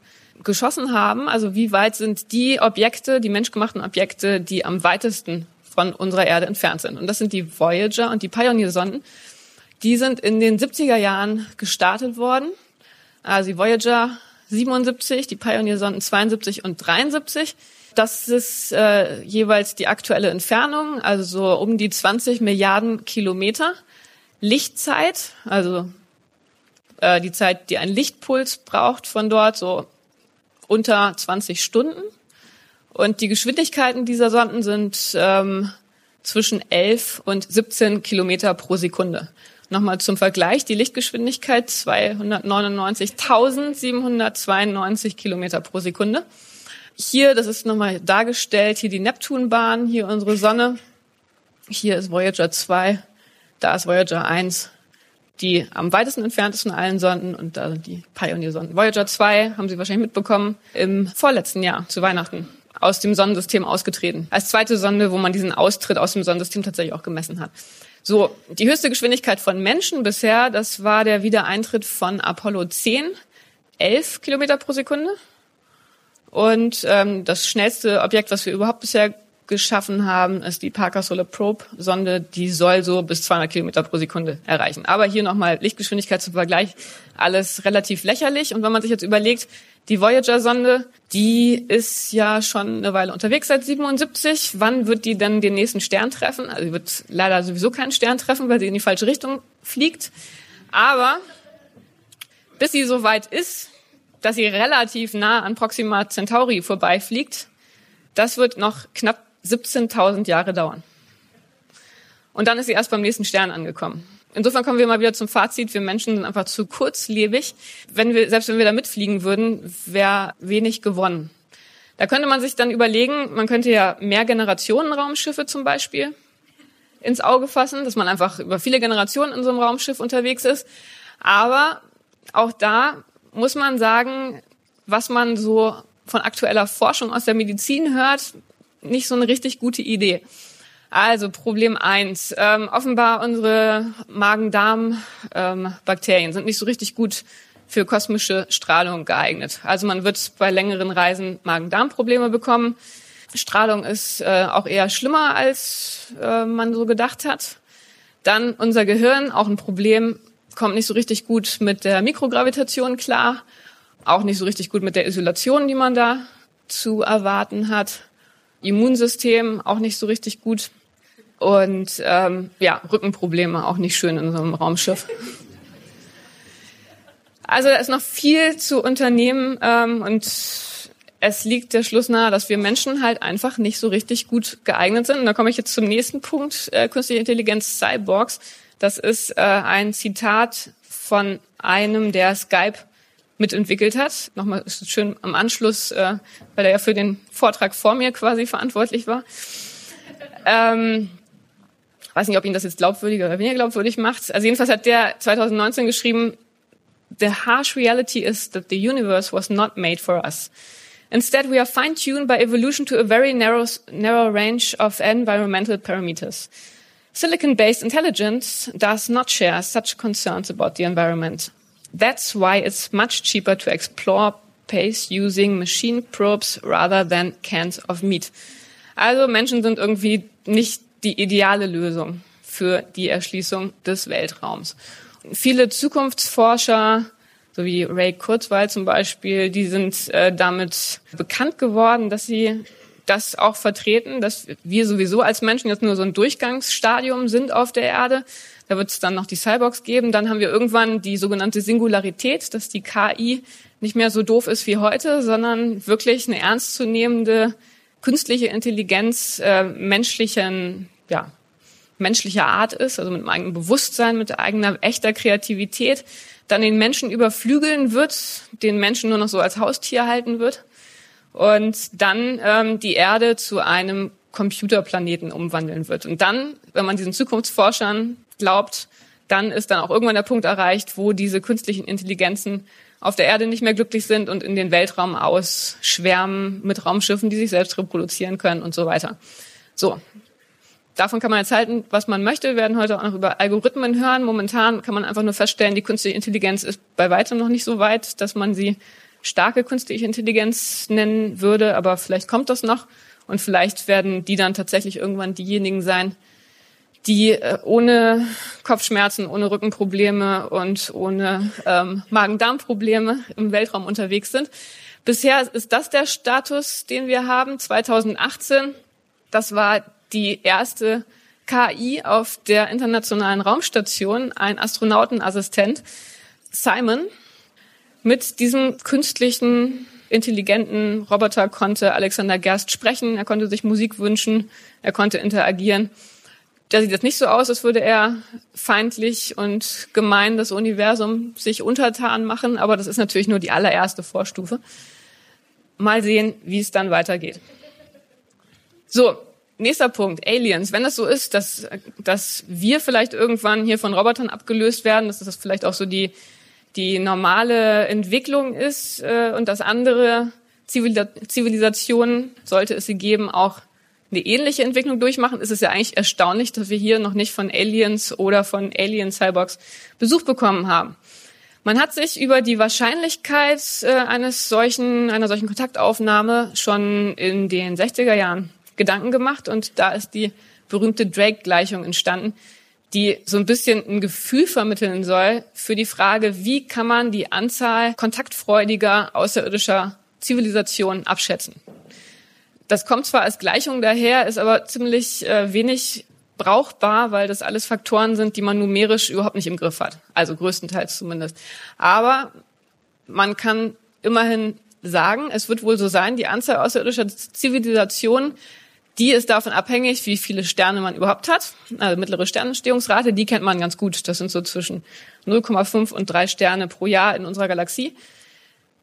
geschossen haben. Also wie weit sind die Objekte, die menschgemachten Objekte, die am weitesten von unserer Erde entfernt sind. Und das sind die Voyager und die Pioneer-Sonden. Die sind in den 70er Jahren gestartet worden. Also die Voyager 77, die Pioneer-Sonden 72 und 73. Das ist äh, jeweils die aktuelle Entfernung, also so um die 20 Milliarden Kilometer. Lichtzeit, also äh, die Zeit, die ein Lichtpuls braucht von dort, so unter 20 Stunden. Und die Geschwindigkeiten dieser Sonden sind ähm, zwischen 11 und 17 Kilometer pro Sekunde. Nochmal zum Vergleich, die Lichtgeschwindigkeit 299.792 Kilometer pro Sekunde. Hier, das ist nochmal dargestellt, hier die Neptunbahn, hier unsere Sonne. Hier ist Voyager 2, da ist Voyager 1, die am weitesten entfernt ist von allen Sonden und da sind die Pioneer-Sonden. Voyager 2 haben Sie wahrscheinlich mitbekommen, im vorletzten Jahr zu Weihnachten aus dem Sonnensystem ausgetreten. Als zweite Sonde, wo man diesen Austritt aus dem Sonnensystem tatsächlich auch gemessen hat. So, die höchste Geschwindigkeit von Menschen bisher, das war der Wiedereintritt von Apollo 10, 11 Kilometer pro Sekunde. Und ähm, das schnellste Objekt, was wir überhaupt bisher geschaffen haben, ist die Parker Solar Probe Sonde. Die soll so bis 200 Kilometer pro Sekunde erreichen. Aber hier nochmal Lichtgeschwindigkeit zum Vergleich. Alles relativ lächerlich. Und wenn man sich jetzt überlegt, die Voyager-Sonde, die ist ja schon eine Weile unterwegs seit 77. Wann wird die denn den nächsten Stern treffen? Also sie wird leider sowieso keinen Stern treffen, weil sie in die falsche Richtung fliegt. Aber bis sie so weit ist, dass sie relativ nah an Proxima Centauri vorbeifliegt, das wird noch knapp 17.000 Jahre dauern. Und dann ist sie erst beim nächsten Stern angekommen. Insofern kommen wir mal wieder zum Fazit, wir Menschen sind einfach zu kurzlebig. Wenn wir, selbst wenn wir da mitfliegen würden, wäre wenig gewonnen. Da könnte man sich dann überlegen, man könnte ja mehr Generationen-Raumschiffe zum Beispiel ins Auge fassen, dass man einfach über viele Generationen in so einem Raumschiff unterwegs ist. Aber auch da muss man sagen, was man so von aktueller Forschung aus der Medizin hört, nicht so eine richtig gute Idee. Also Problem eins: ähm, offenbar unsere Magen-Darm-Bakterien ähm, sind nicht so richtig gut für kosmische Strahlung geeignet. Also man wird bei längeren Reisen Magen-Darm-Probleme bekommen. Strahlung ist äh, auch eher schlimmer, als äh, man so gedacht hat. Dann unser Gehirn, auch ein Problem, kommt nicht so richtig gut mit der Mikrogravitation klar, auch nicht so richtig gut mit der Isolation, die man da zu erwarten hat. Immunsystem auch nicht so richtig gut. Und ähm, ja, Rückenprobleme auch nicht schön in so einem Raumschiff. Also da ist noch viel zu unternehmen ähm, und es liegt der Schluss nahe, dass wir Menschen halt einfach nicht so richtig gut geeignet sind. Und da komme ich jetzt zum nächsten Punkt, äh, künstliche Intelligenz Cyborgs. Das ist äh, ein Zitat von einem, der Skype mitentwickelt hat. Nochmal schön am Anschluss, äh, weil er ja für den Vortrag vor mir quasi verantwortlich war. Ähm, weiß nicht, ob ihn das jetzt glaubwürdiger oder weniger glaubwürdig macht. Also jedenfalls hat der 2019 geschrieben, The harsh reality is that the universe was not made for us. Instead, we are fine-tuned by evolution to a very narrow, narrow range of environmental parameters. Silicon-based intelligence does not share such concerns about the environment. That's why it's much cheaper to explore space using machine probes rather than cans of meat. Also Menschen sind irgendwie nicht die ideale Lösung für die Erschließung des Weltraums. Viele Zukunftsforscher, so wie Ray Kurzweil zum Beispiel, die sind äh, damit bekannt geworden, dass sie das auch vertreten, dass wir sowieso als Menschen jetzt nur so ein Durchgangsstadium sind auf der Erde. Da wird es dann noch die Cyborgs geben. Dann haben wir irgendwann die sogenannte Singularität, dass die KI nicht mehr so doof ist wie heute, sondern wirklich eine ernstzunehmende künstliche Intelligenz äh, menschlichen, ja, menschlicher Art ist, also mit einem eigenen Bewusstsein, mit eigener echter Kreativität, dann den Menschen überflügeln wird, den Menschen nur noch so als Haustier halten wird und dann ähm, die Erde zu einem Computerplaneten umwandeln wird. Und dann, wenn man diesen Zukunftsforschern glaubt, dann ist dann auch irgendwann der Punkt erreicht, wo diese künstlichen Intelligenzen auf der Erde nicht mehr glücklich sind und in den Weltraum ausschwärmen mit Raumschiffen, die sich selbst reproduzieren können und so weiter. So. Davon kann man jetzt halten, was man möchte. Wir werden heute auch noch über Algorithmen hören. Momentan kann man einfach nur feststellen, die künstliche Intelligenz ist bei weitem noch nicht so weit, dass man sie starke künstliche Intelligenz nennen würde, aber vielleicht kommt das noch und vielleicht werden die dann tatsächlich irgendwann diejenigen sein, die äh, ohne Kopfschmerzen, ohne Rückenprobleme und ohne ähm, Magen-Darm-Probleme im Weltraum unterwegs sind. Bisher ist das der Status, den wir haben. 2018, das war die erste KI auf der internationalen Raumstation, ein Astronautenassistent, Simon. Mit diesem künstlichen, intelligenten Roboter konnte Alexander Gerst sprechen, er konnte sich Musik wünschen, er konnte interagieren da sieht es nicht so aus, als würde er feindlich und gemein das Universum sich untertan machen, aber das ist natürlich nur die allererste Vorstufe. Mal sehen, wie es dann weitergeht. So, nächster Punkt, Aliens. Wenn das so ist, dass, dass wir vielleicht irgendwann hier von Robotern abgelöst werden, dass das vielleicht auch so die, die normale Entwicklung ist äh, und dass andere Zivilisationen, sollte es sie geben, auch eine ähnliche Entwicklung durchmachen, ist es ja eigentlich erstaunlich, dass wir hier noch nicht von Aliens oder von Alien Cyborgs Besuch bekommen haben. Man hat sich über die Wahrscheinlichkeit äh, eines solchen, einer solchen Kontaktaufnahme schon in den 60er Jahren Gedanken gemacht und da ist die berühmte Drake-Gleichung entstanden, die so ein bisschen ein Gefühl vermitteln soll für die Frage, wie kann man die Anzahl kontaktfreudiger außerirdischer Zivilisationen abschätzen. Das kommt zwar als Gleichung daher, ist aber ziemlich äh, wenig brauchbar, weil das alles Faktoren sind, die man numerisch überhaupt nicht im Griff hat. Also größtenteils zumindest. Aber man kann immerhin sagen, es wird wohl so sein, die Anzahl außerirdischer Zivilisationen, die ist davon abhängig, wie viele Sterne man überhaupt hat. Also mittlere Sternentstehungsrate, die kennt man ganz gut. Das sind so zwischen 0,5 und 3 Sterne pro Jahr in unserer Galaxie.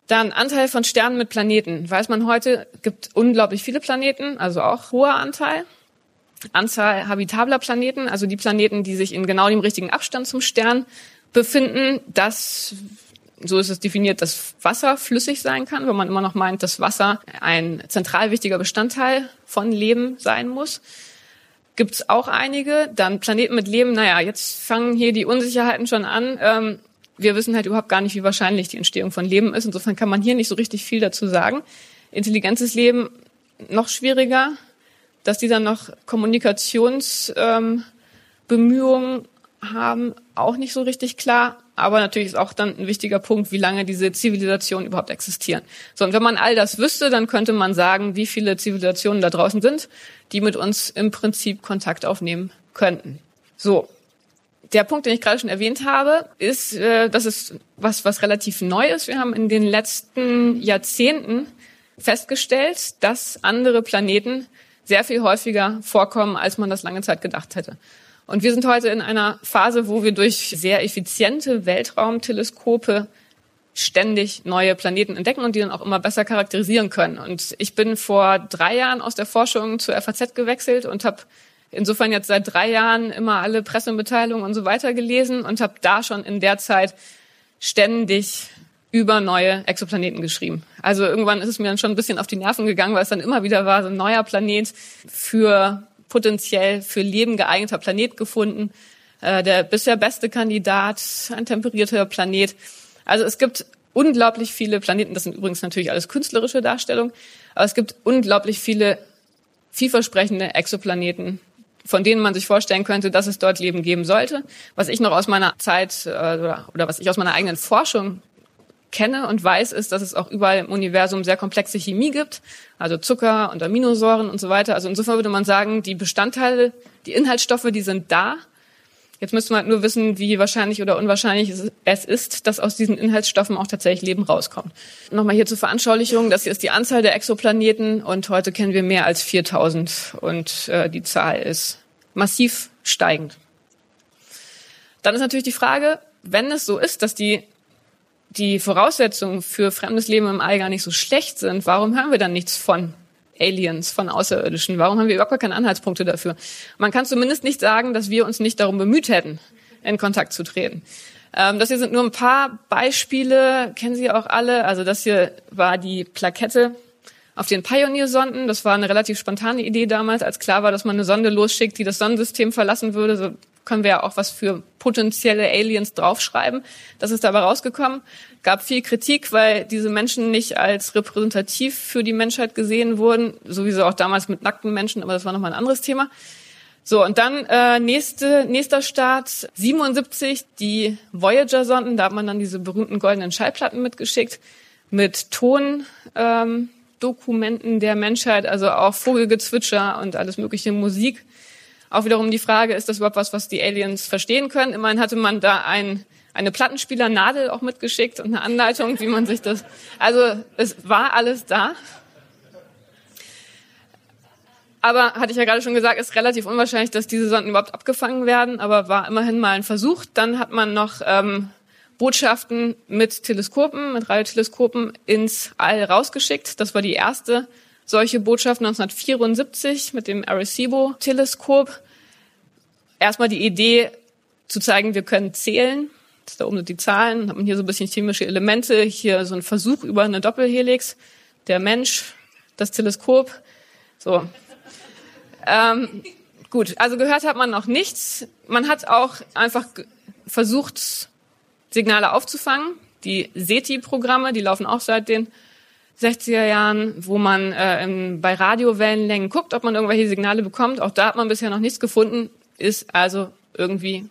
Dann Anteil von Sternen mit Planeten. Weiß man heute, gibt unglaublich viele Planeten, also auch hoher Anteil. Anzahl habitabler Planeten, also die Planeten, die sich in genau dem richtigen Abstand zum Stern befinden. Das, so ist es definiert, dass Wasser flüssig sein kann, wenn man immer noch meint, dass Wasser ein zentral wichtiger Bestandteil von Leben sein muss. Gibt es auch einige. Dann Planeten mit Leben, naja, jetzt fangen hier die Unsicherheiten schon an. Ähm, wir wissen halt überhaupt gar nicht, wie wahrscheinlich die Entstehung von Leben ist. Insofern kann man hier nicht so richtig viel dazu sagen. Intelligentes Leben noch schwieriger, dass die dann noch Kommunikationsbemühungen ähm, haben, auch nicht so richtig klar. Aber natürlich ist auch dann ein wichtiger Punkt, wie lange diese Zivilisationen überhaupt existieren. So, und wenn man all das wüsste, dann könnte man sagen, wie viele Zivilisationen da draußen sind, die mit uns im Prinzip Kontakt aufnehmen könnten. So, der Punkt, den ich gerade schon erwähnt habe, ist, äh, das ist was, was relativ neu ist. Wir haben in den letzten Jahrzehnten festgestellt, dass andere Planeten sehr viel häufiger vorkommen, als man das lange Zeit gedacht hätte. Und wir sind heute in einer Phase, wo wir durch sehr effiziente Weltraumteleskope ständig neue Planeten entdecken und die dann auch immer besser charakterisieren können. Und ich bin vor drei Jahren aus der Forschung zur FAZ gewechselt und habe insofern jetzt seit drei Jahren immer alle Pressemitteilungen und so weiter gelesen und habe da schon in der Zeit ständig über neue Exoplaneten geschrieben. Also irgendwann ist es mir dann schon ein bisschen auf die Nerven gegangen, weil es dann immer wieder war, so ein neuer Planet für potenziell für Leben geeigneter Planet gefunden. Äh, der bisher beste Kandidat, ein temperierter Planet. Also es gibt unglaublich viele Planeten, das sind übrigens natürlich alles künstlerische Darstellungen, aber es gibt unglaublich viele vielversprechende Exoplaneten, von denen man sich vorstellen könnte, dass es dort Leben geben sollte. Was ich noch aus meiner Zeit äh, oder, oder was ich aus meiner eigenen Forschung kenne und weiß, ist, dass es auch überall im Universum sehr komplexe Chemie gibt, also Zucker und Aminosäuren und so weiter. Also insofern würde man sagen, die Bestandteile, die Inhaltsstoffe, die sind da. Jetzt müsste man halt nur wissen, wie wahrscheinlich oder unwahrscheinlich es ist, dass aus diesen Inhaltsstoffen auch tatsächlich Leben rauskommt. Nochmal hier zur Veranschaulichung, das hier ist die Anzahl der Exoplaneten und heute kennen wir mehr als 4000 und äh, die Zahl ist massiv steigend. Dann ist natürlich die Frage, wenn es so ist, dass die, die Voraussetzungen für fremdes Leben im All gar nicht so schlecht sind, warum hören wir dann nichts von Aliens, von Außerirdischen? Warum haben wir überhaupt keine Anhaltspunkte dafür? Man kann zumindest nicht sagen, dass wir uns nicht darum bemüht hätten, in Kontakt zu treten. Ähm, das hier sind nur ein paar Beispiele, kennen Sie auch alle. Also das hier war die Plakette auf den Pioneer-Sonden. Das war eine relativ spontane Idee damals, als klar war, dass man eine Sonde losschickt, die das Sonnensystem verlassen würde. So können wir ja auch was für potenzielle Aliens draufschreiben. Das ist dabei rausgekommen. Gab viel Kritik, weil diese Menschen nicht als repräsentativ für die Menschheit gesehen wurden, sowieso auch damals mit nackten Menschen, aber das war nochmal ein anderes Thema. So, und dann äh, nächste, nächster Start, 77, die Voyager-Sonden. Da hat man dann diese berühmten goldenen Schallplatten mitgeschickt mit Tondokumenten ähm, der Menschheit, also auch Vogelgezwitscher und alles mögliche Musik. Auch wiederum die Frage, ist das überhaupt was, was die Aliens verstehen können? Immerhin hatte man da ein, eine Plattenspielernadel auch mitgeschickt und eine Anleitung, wie man sich das... Also es war alles da. Aber hatte ich ja gerade schon gesagt, ist relativ unwahrscheinlich, dass diese Sonden überhaupt abgefangen werden, aber war immerhin mal ein Versuch. Dann hat man noch ähm, Botschaften mit Teleskopen, mit Radioteleskopen ins All rausgeschickt. Das war die erste solche Botschaft 1974 mit dem Arecibo-Teleskop. Erstmal die Idee zu zeigen, wir können zählen. Da oben sind die Zahlen. Dann hat man hier so ein bisschen chemische Elemente. Hier so ein Versuch über eine Doppelhelix. Der Mensch, das Teleskop. So, ähm, gut, also gehört hat man noch nichts. Man hat auch einfach versucht, Signale aufzufangen. Die SETI-Programme, die laufen auch seit den 60er Jahren, wo man äh, in, bei Radiowellenlängen guckt, ob man irgendwelche Signale bekommt. Auch da hat man bisher noch nichts gefunden, ist also irgendwie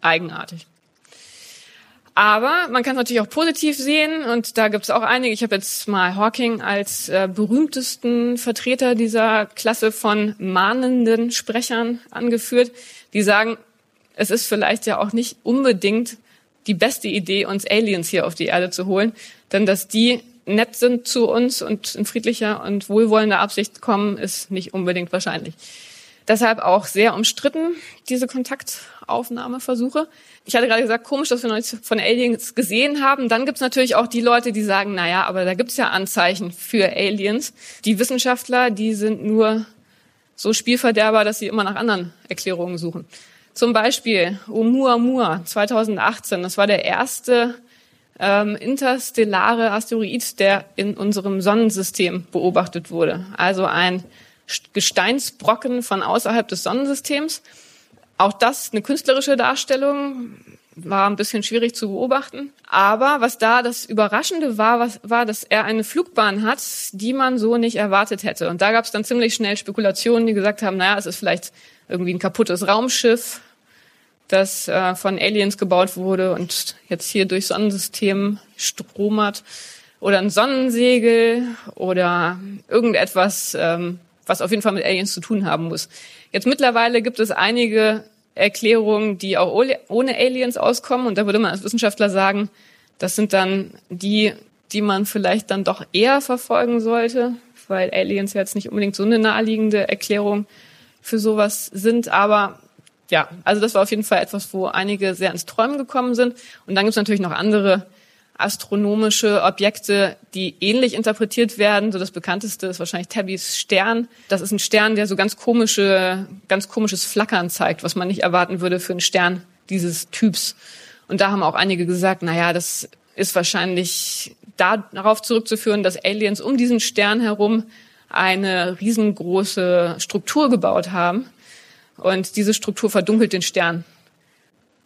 eigenartig. Aber man kann es natürlich auch positiv sehen und da gibt es auch einige. Ich habe jetzt mal Hawking als äh, berühmtesten Vertreter dieser Klasse von mahnenden Sprechern angeführt, die sagen, es ist vielleicht ja auch nicht unbedingt die beste Idee, uns Aliens hier auf die Erde zu holen, denn dass die nett sind zu uns und in friedlicher und wohlwollender Absicht kommen, ist nicht unbedingt wahrscheinlich. Deshalb auch sehr umstritten, diese Kontaktaufnahmeversuche. Ich hatte gerade gesagt, komisch, dass wir noch nichts von Aliens gesehen haben. Dann gibt's natürlich auch die Leute, die sagen, naja, aber da gibt's ja Anzeichen für Aliens. Die Wissenschaftler, die sind nur so Spielverderber, dass sie immer nach anderen Erklärungen suchen. Zum Beispiel Oumuamua 2018. Das war der erste ähm, interstellare Asteroid, der in unserem Sonnensystem beobachtet wurde. Also ein Gesteinsbrocken von außerhalb des Sonnensystems. Auch das eine künstlerische Darstellung, war ein bisschen schwierig zu beobachten. Aber was da das Überraschende war, was, war, dass er eine Flugbahn hat, die man so nicht erwartet hätte. Und da gab es dann ziemlich schnell Spekulationen, die gesagt haben, naja, es ist vielleicht irgendwie ein kaputtes Raumschiff, das äh, von Aliens gebaut wurde und jetzt hier durch Sonnensystem stromert. Oder ein Sonnensegel oder irgendetwas, ähm, was auf jeden Fall mit Aliens zu tun haben muss. Jetzt mittlerweile gibt es einige Erklärungen, die auch ohne Aliens auskommen. Und da würde man als Wissenschaftler sagen, das sind dann die, die man vielleicht dann doch eher verfolgen sollte, weil Aliens jetzt nicht unbedingt so eine naheliegende Erklärung für sowas sind. Aber ja, also das war auf jeden Fall etwas, wo einige sehr ins Träumen gekommen sind. Und dann gibt es natürlich noch andere astronomische Objekte, die ähnlich interpretiert werden. So das bekannteste ist wahrscheinlich Tabbys Stern. Das ist ein Stern, der so ganz komische, ganz komisches Flackern zeigt, was man nicht erwarten würde für einen Stern dieses Typs. Und da haben auch einige gesagt, na ja, das ist wahrscheinlich darauf zurückzuführen, dass Aliens um diesen Stern herum eine riesengroße Struktur gebaut haben. Und diese Struktur verdunkelt den Stern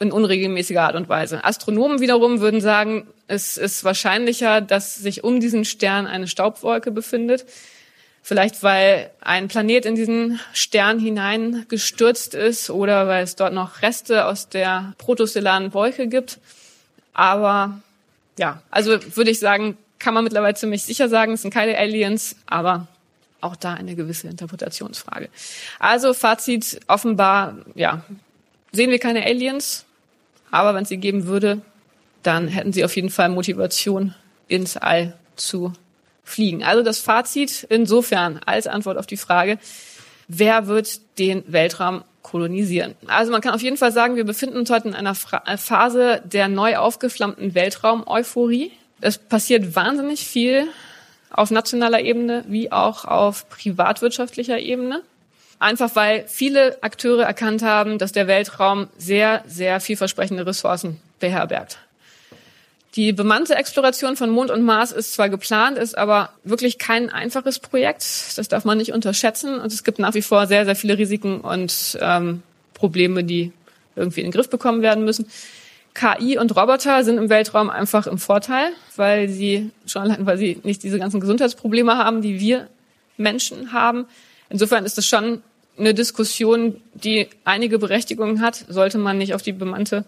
in unregelmäßiger Art und Weise. Astronomen wiederum würden sagen, es ist wahrscheinlicher, dass sich um diesen Stern eine Staubwolke befindet. Vielleicht weil ein Planet in diesen Stern hineingestürzt ist oder weil es dort noch Reste aus der protostellaren Wolke gibt. Aber ja, also würde ich sagen, kann man mittlerweile ziemlich sicher sagen, es sind keine Aliens, aber auch da eine gewisse Interpretationsfrage. Also Fazit, offenbar, ja, sehen wir keine Aliens, aber wenn es sie geben würde, dann hätten sie auf jeden Fall Motivation, ins All zu fliegen. Also das Fazit insofern als Antwort auf die Frage, wer wird den Weltraum kolonisieren? Also man kann auf jeden Fall sagen, wir befinden uns heute in einer äh, Phase der neu aufgeflammten Weltraum-Euphorie. Es passiert wahnsinnig viel auf nationaler Ebene wie auch auf privatwirtschaftlicher Ebene. Einfach weil viele Akteure erkannt haben, dass der Weltraum sehr, sehr vielversprechende Ressourcen beherbergt. Die bemannte Exploration von Mond und Mars ist zwar geplant, ist aber wirklich kein einfaches Projekt. Das darf man nicht unterschätzen. Und es gibt nach wie vor sehr, sehr viele Risiken und ähm, Probleme, die irgendwie in den Griff bekommen werden müssen. KI und Roboter sind im Weltraum einfach im Vorteil, weil sie schon allein, weil sie nicht diese ganzen Gesundheitsprobleme haben, die wir Menschen haben. Insofern ist es schon eine Diskussion, die einige Berechtigungen hat. Sollte man nicht auf die bemannte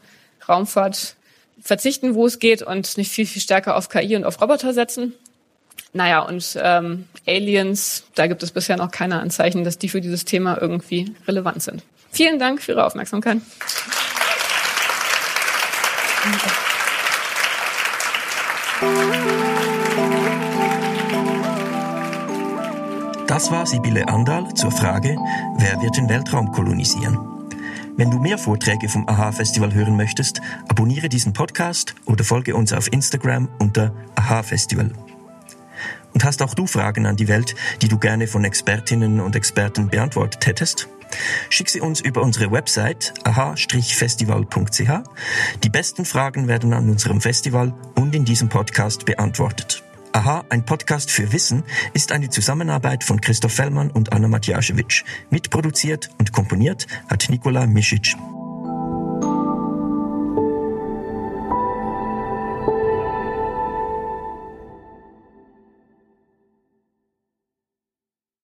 Raumfahrt verzichten, wo es geht und nicht viel, viel stärker auf KI und auf Roboter setzen? Naja, und ähm, Aliens, da gibt es bisher noch keine Anzeichen, dass die für dieses Thema irgendwie relevant sind. Vielen Dank für Ihre Aufmerksamkeit. Das war Sibylle Andal zur Frage, wer wird den Weltraum kolonisieren? Wenn du mehr Vorträge vom AHA-Festival hören möchtest, abonniere diesen Podcast oder folge uns auf Instagram unter AHA-Festival. Und hast auch du Fragen an die Welt, die du gerne von Expertinnen und Experten beantwortet hättest? Schick sie uns über unsere Website aha-festival.ch. Die besten Fragen werden an unserem Festival und in diesem Podcast beantwortet. Aha, ein Podcast für Wissen ist eine Zusammenarbeit von Christoph Fellmann und Anna Matjaschewitsch. Mitproduziert und komponiert hat Nikola Misic.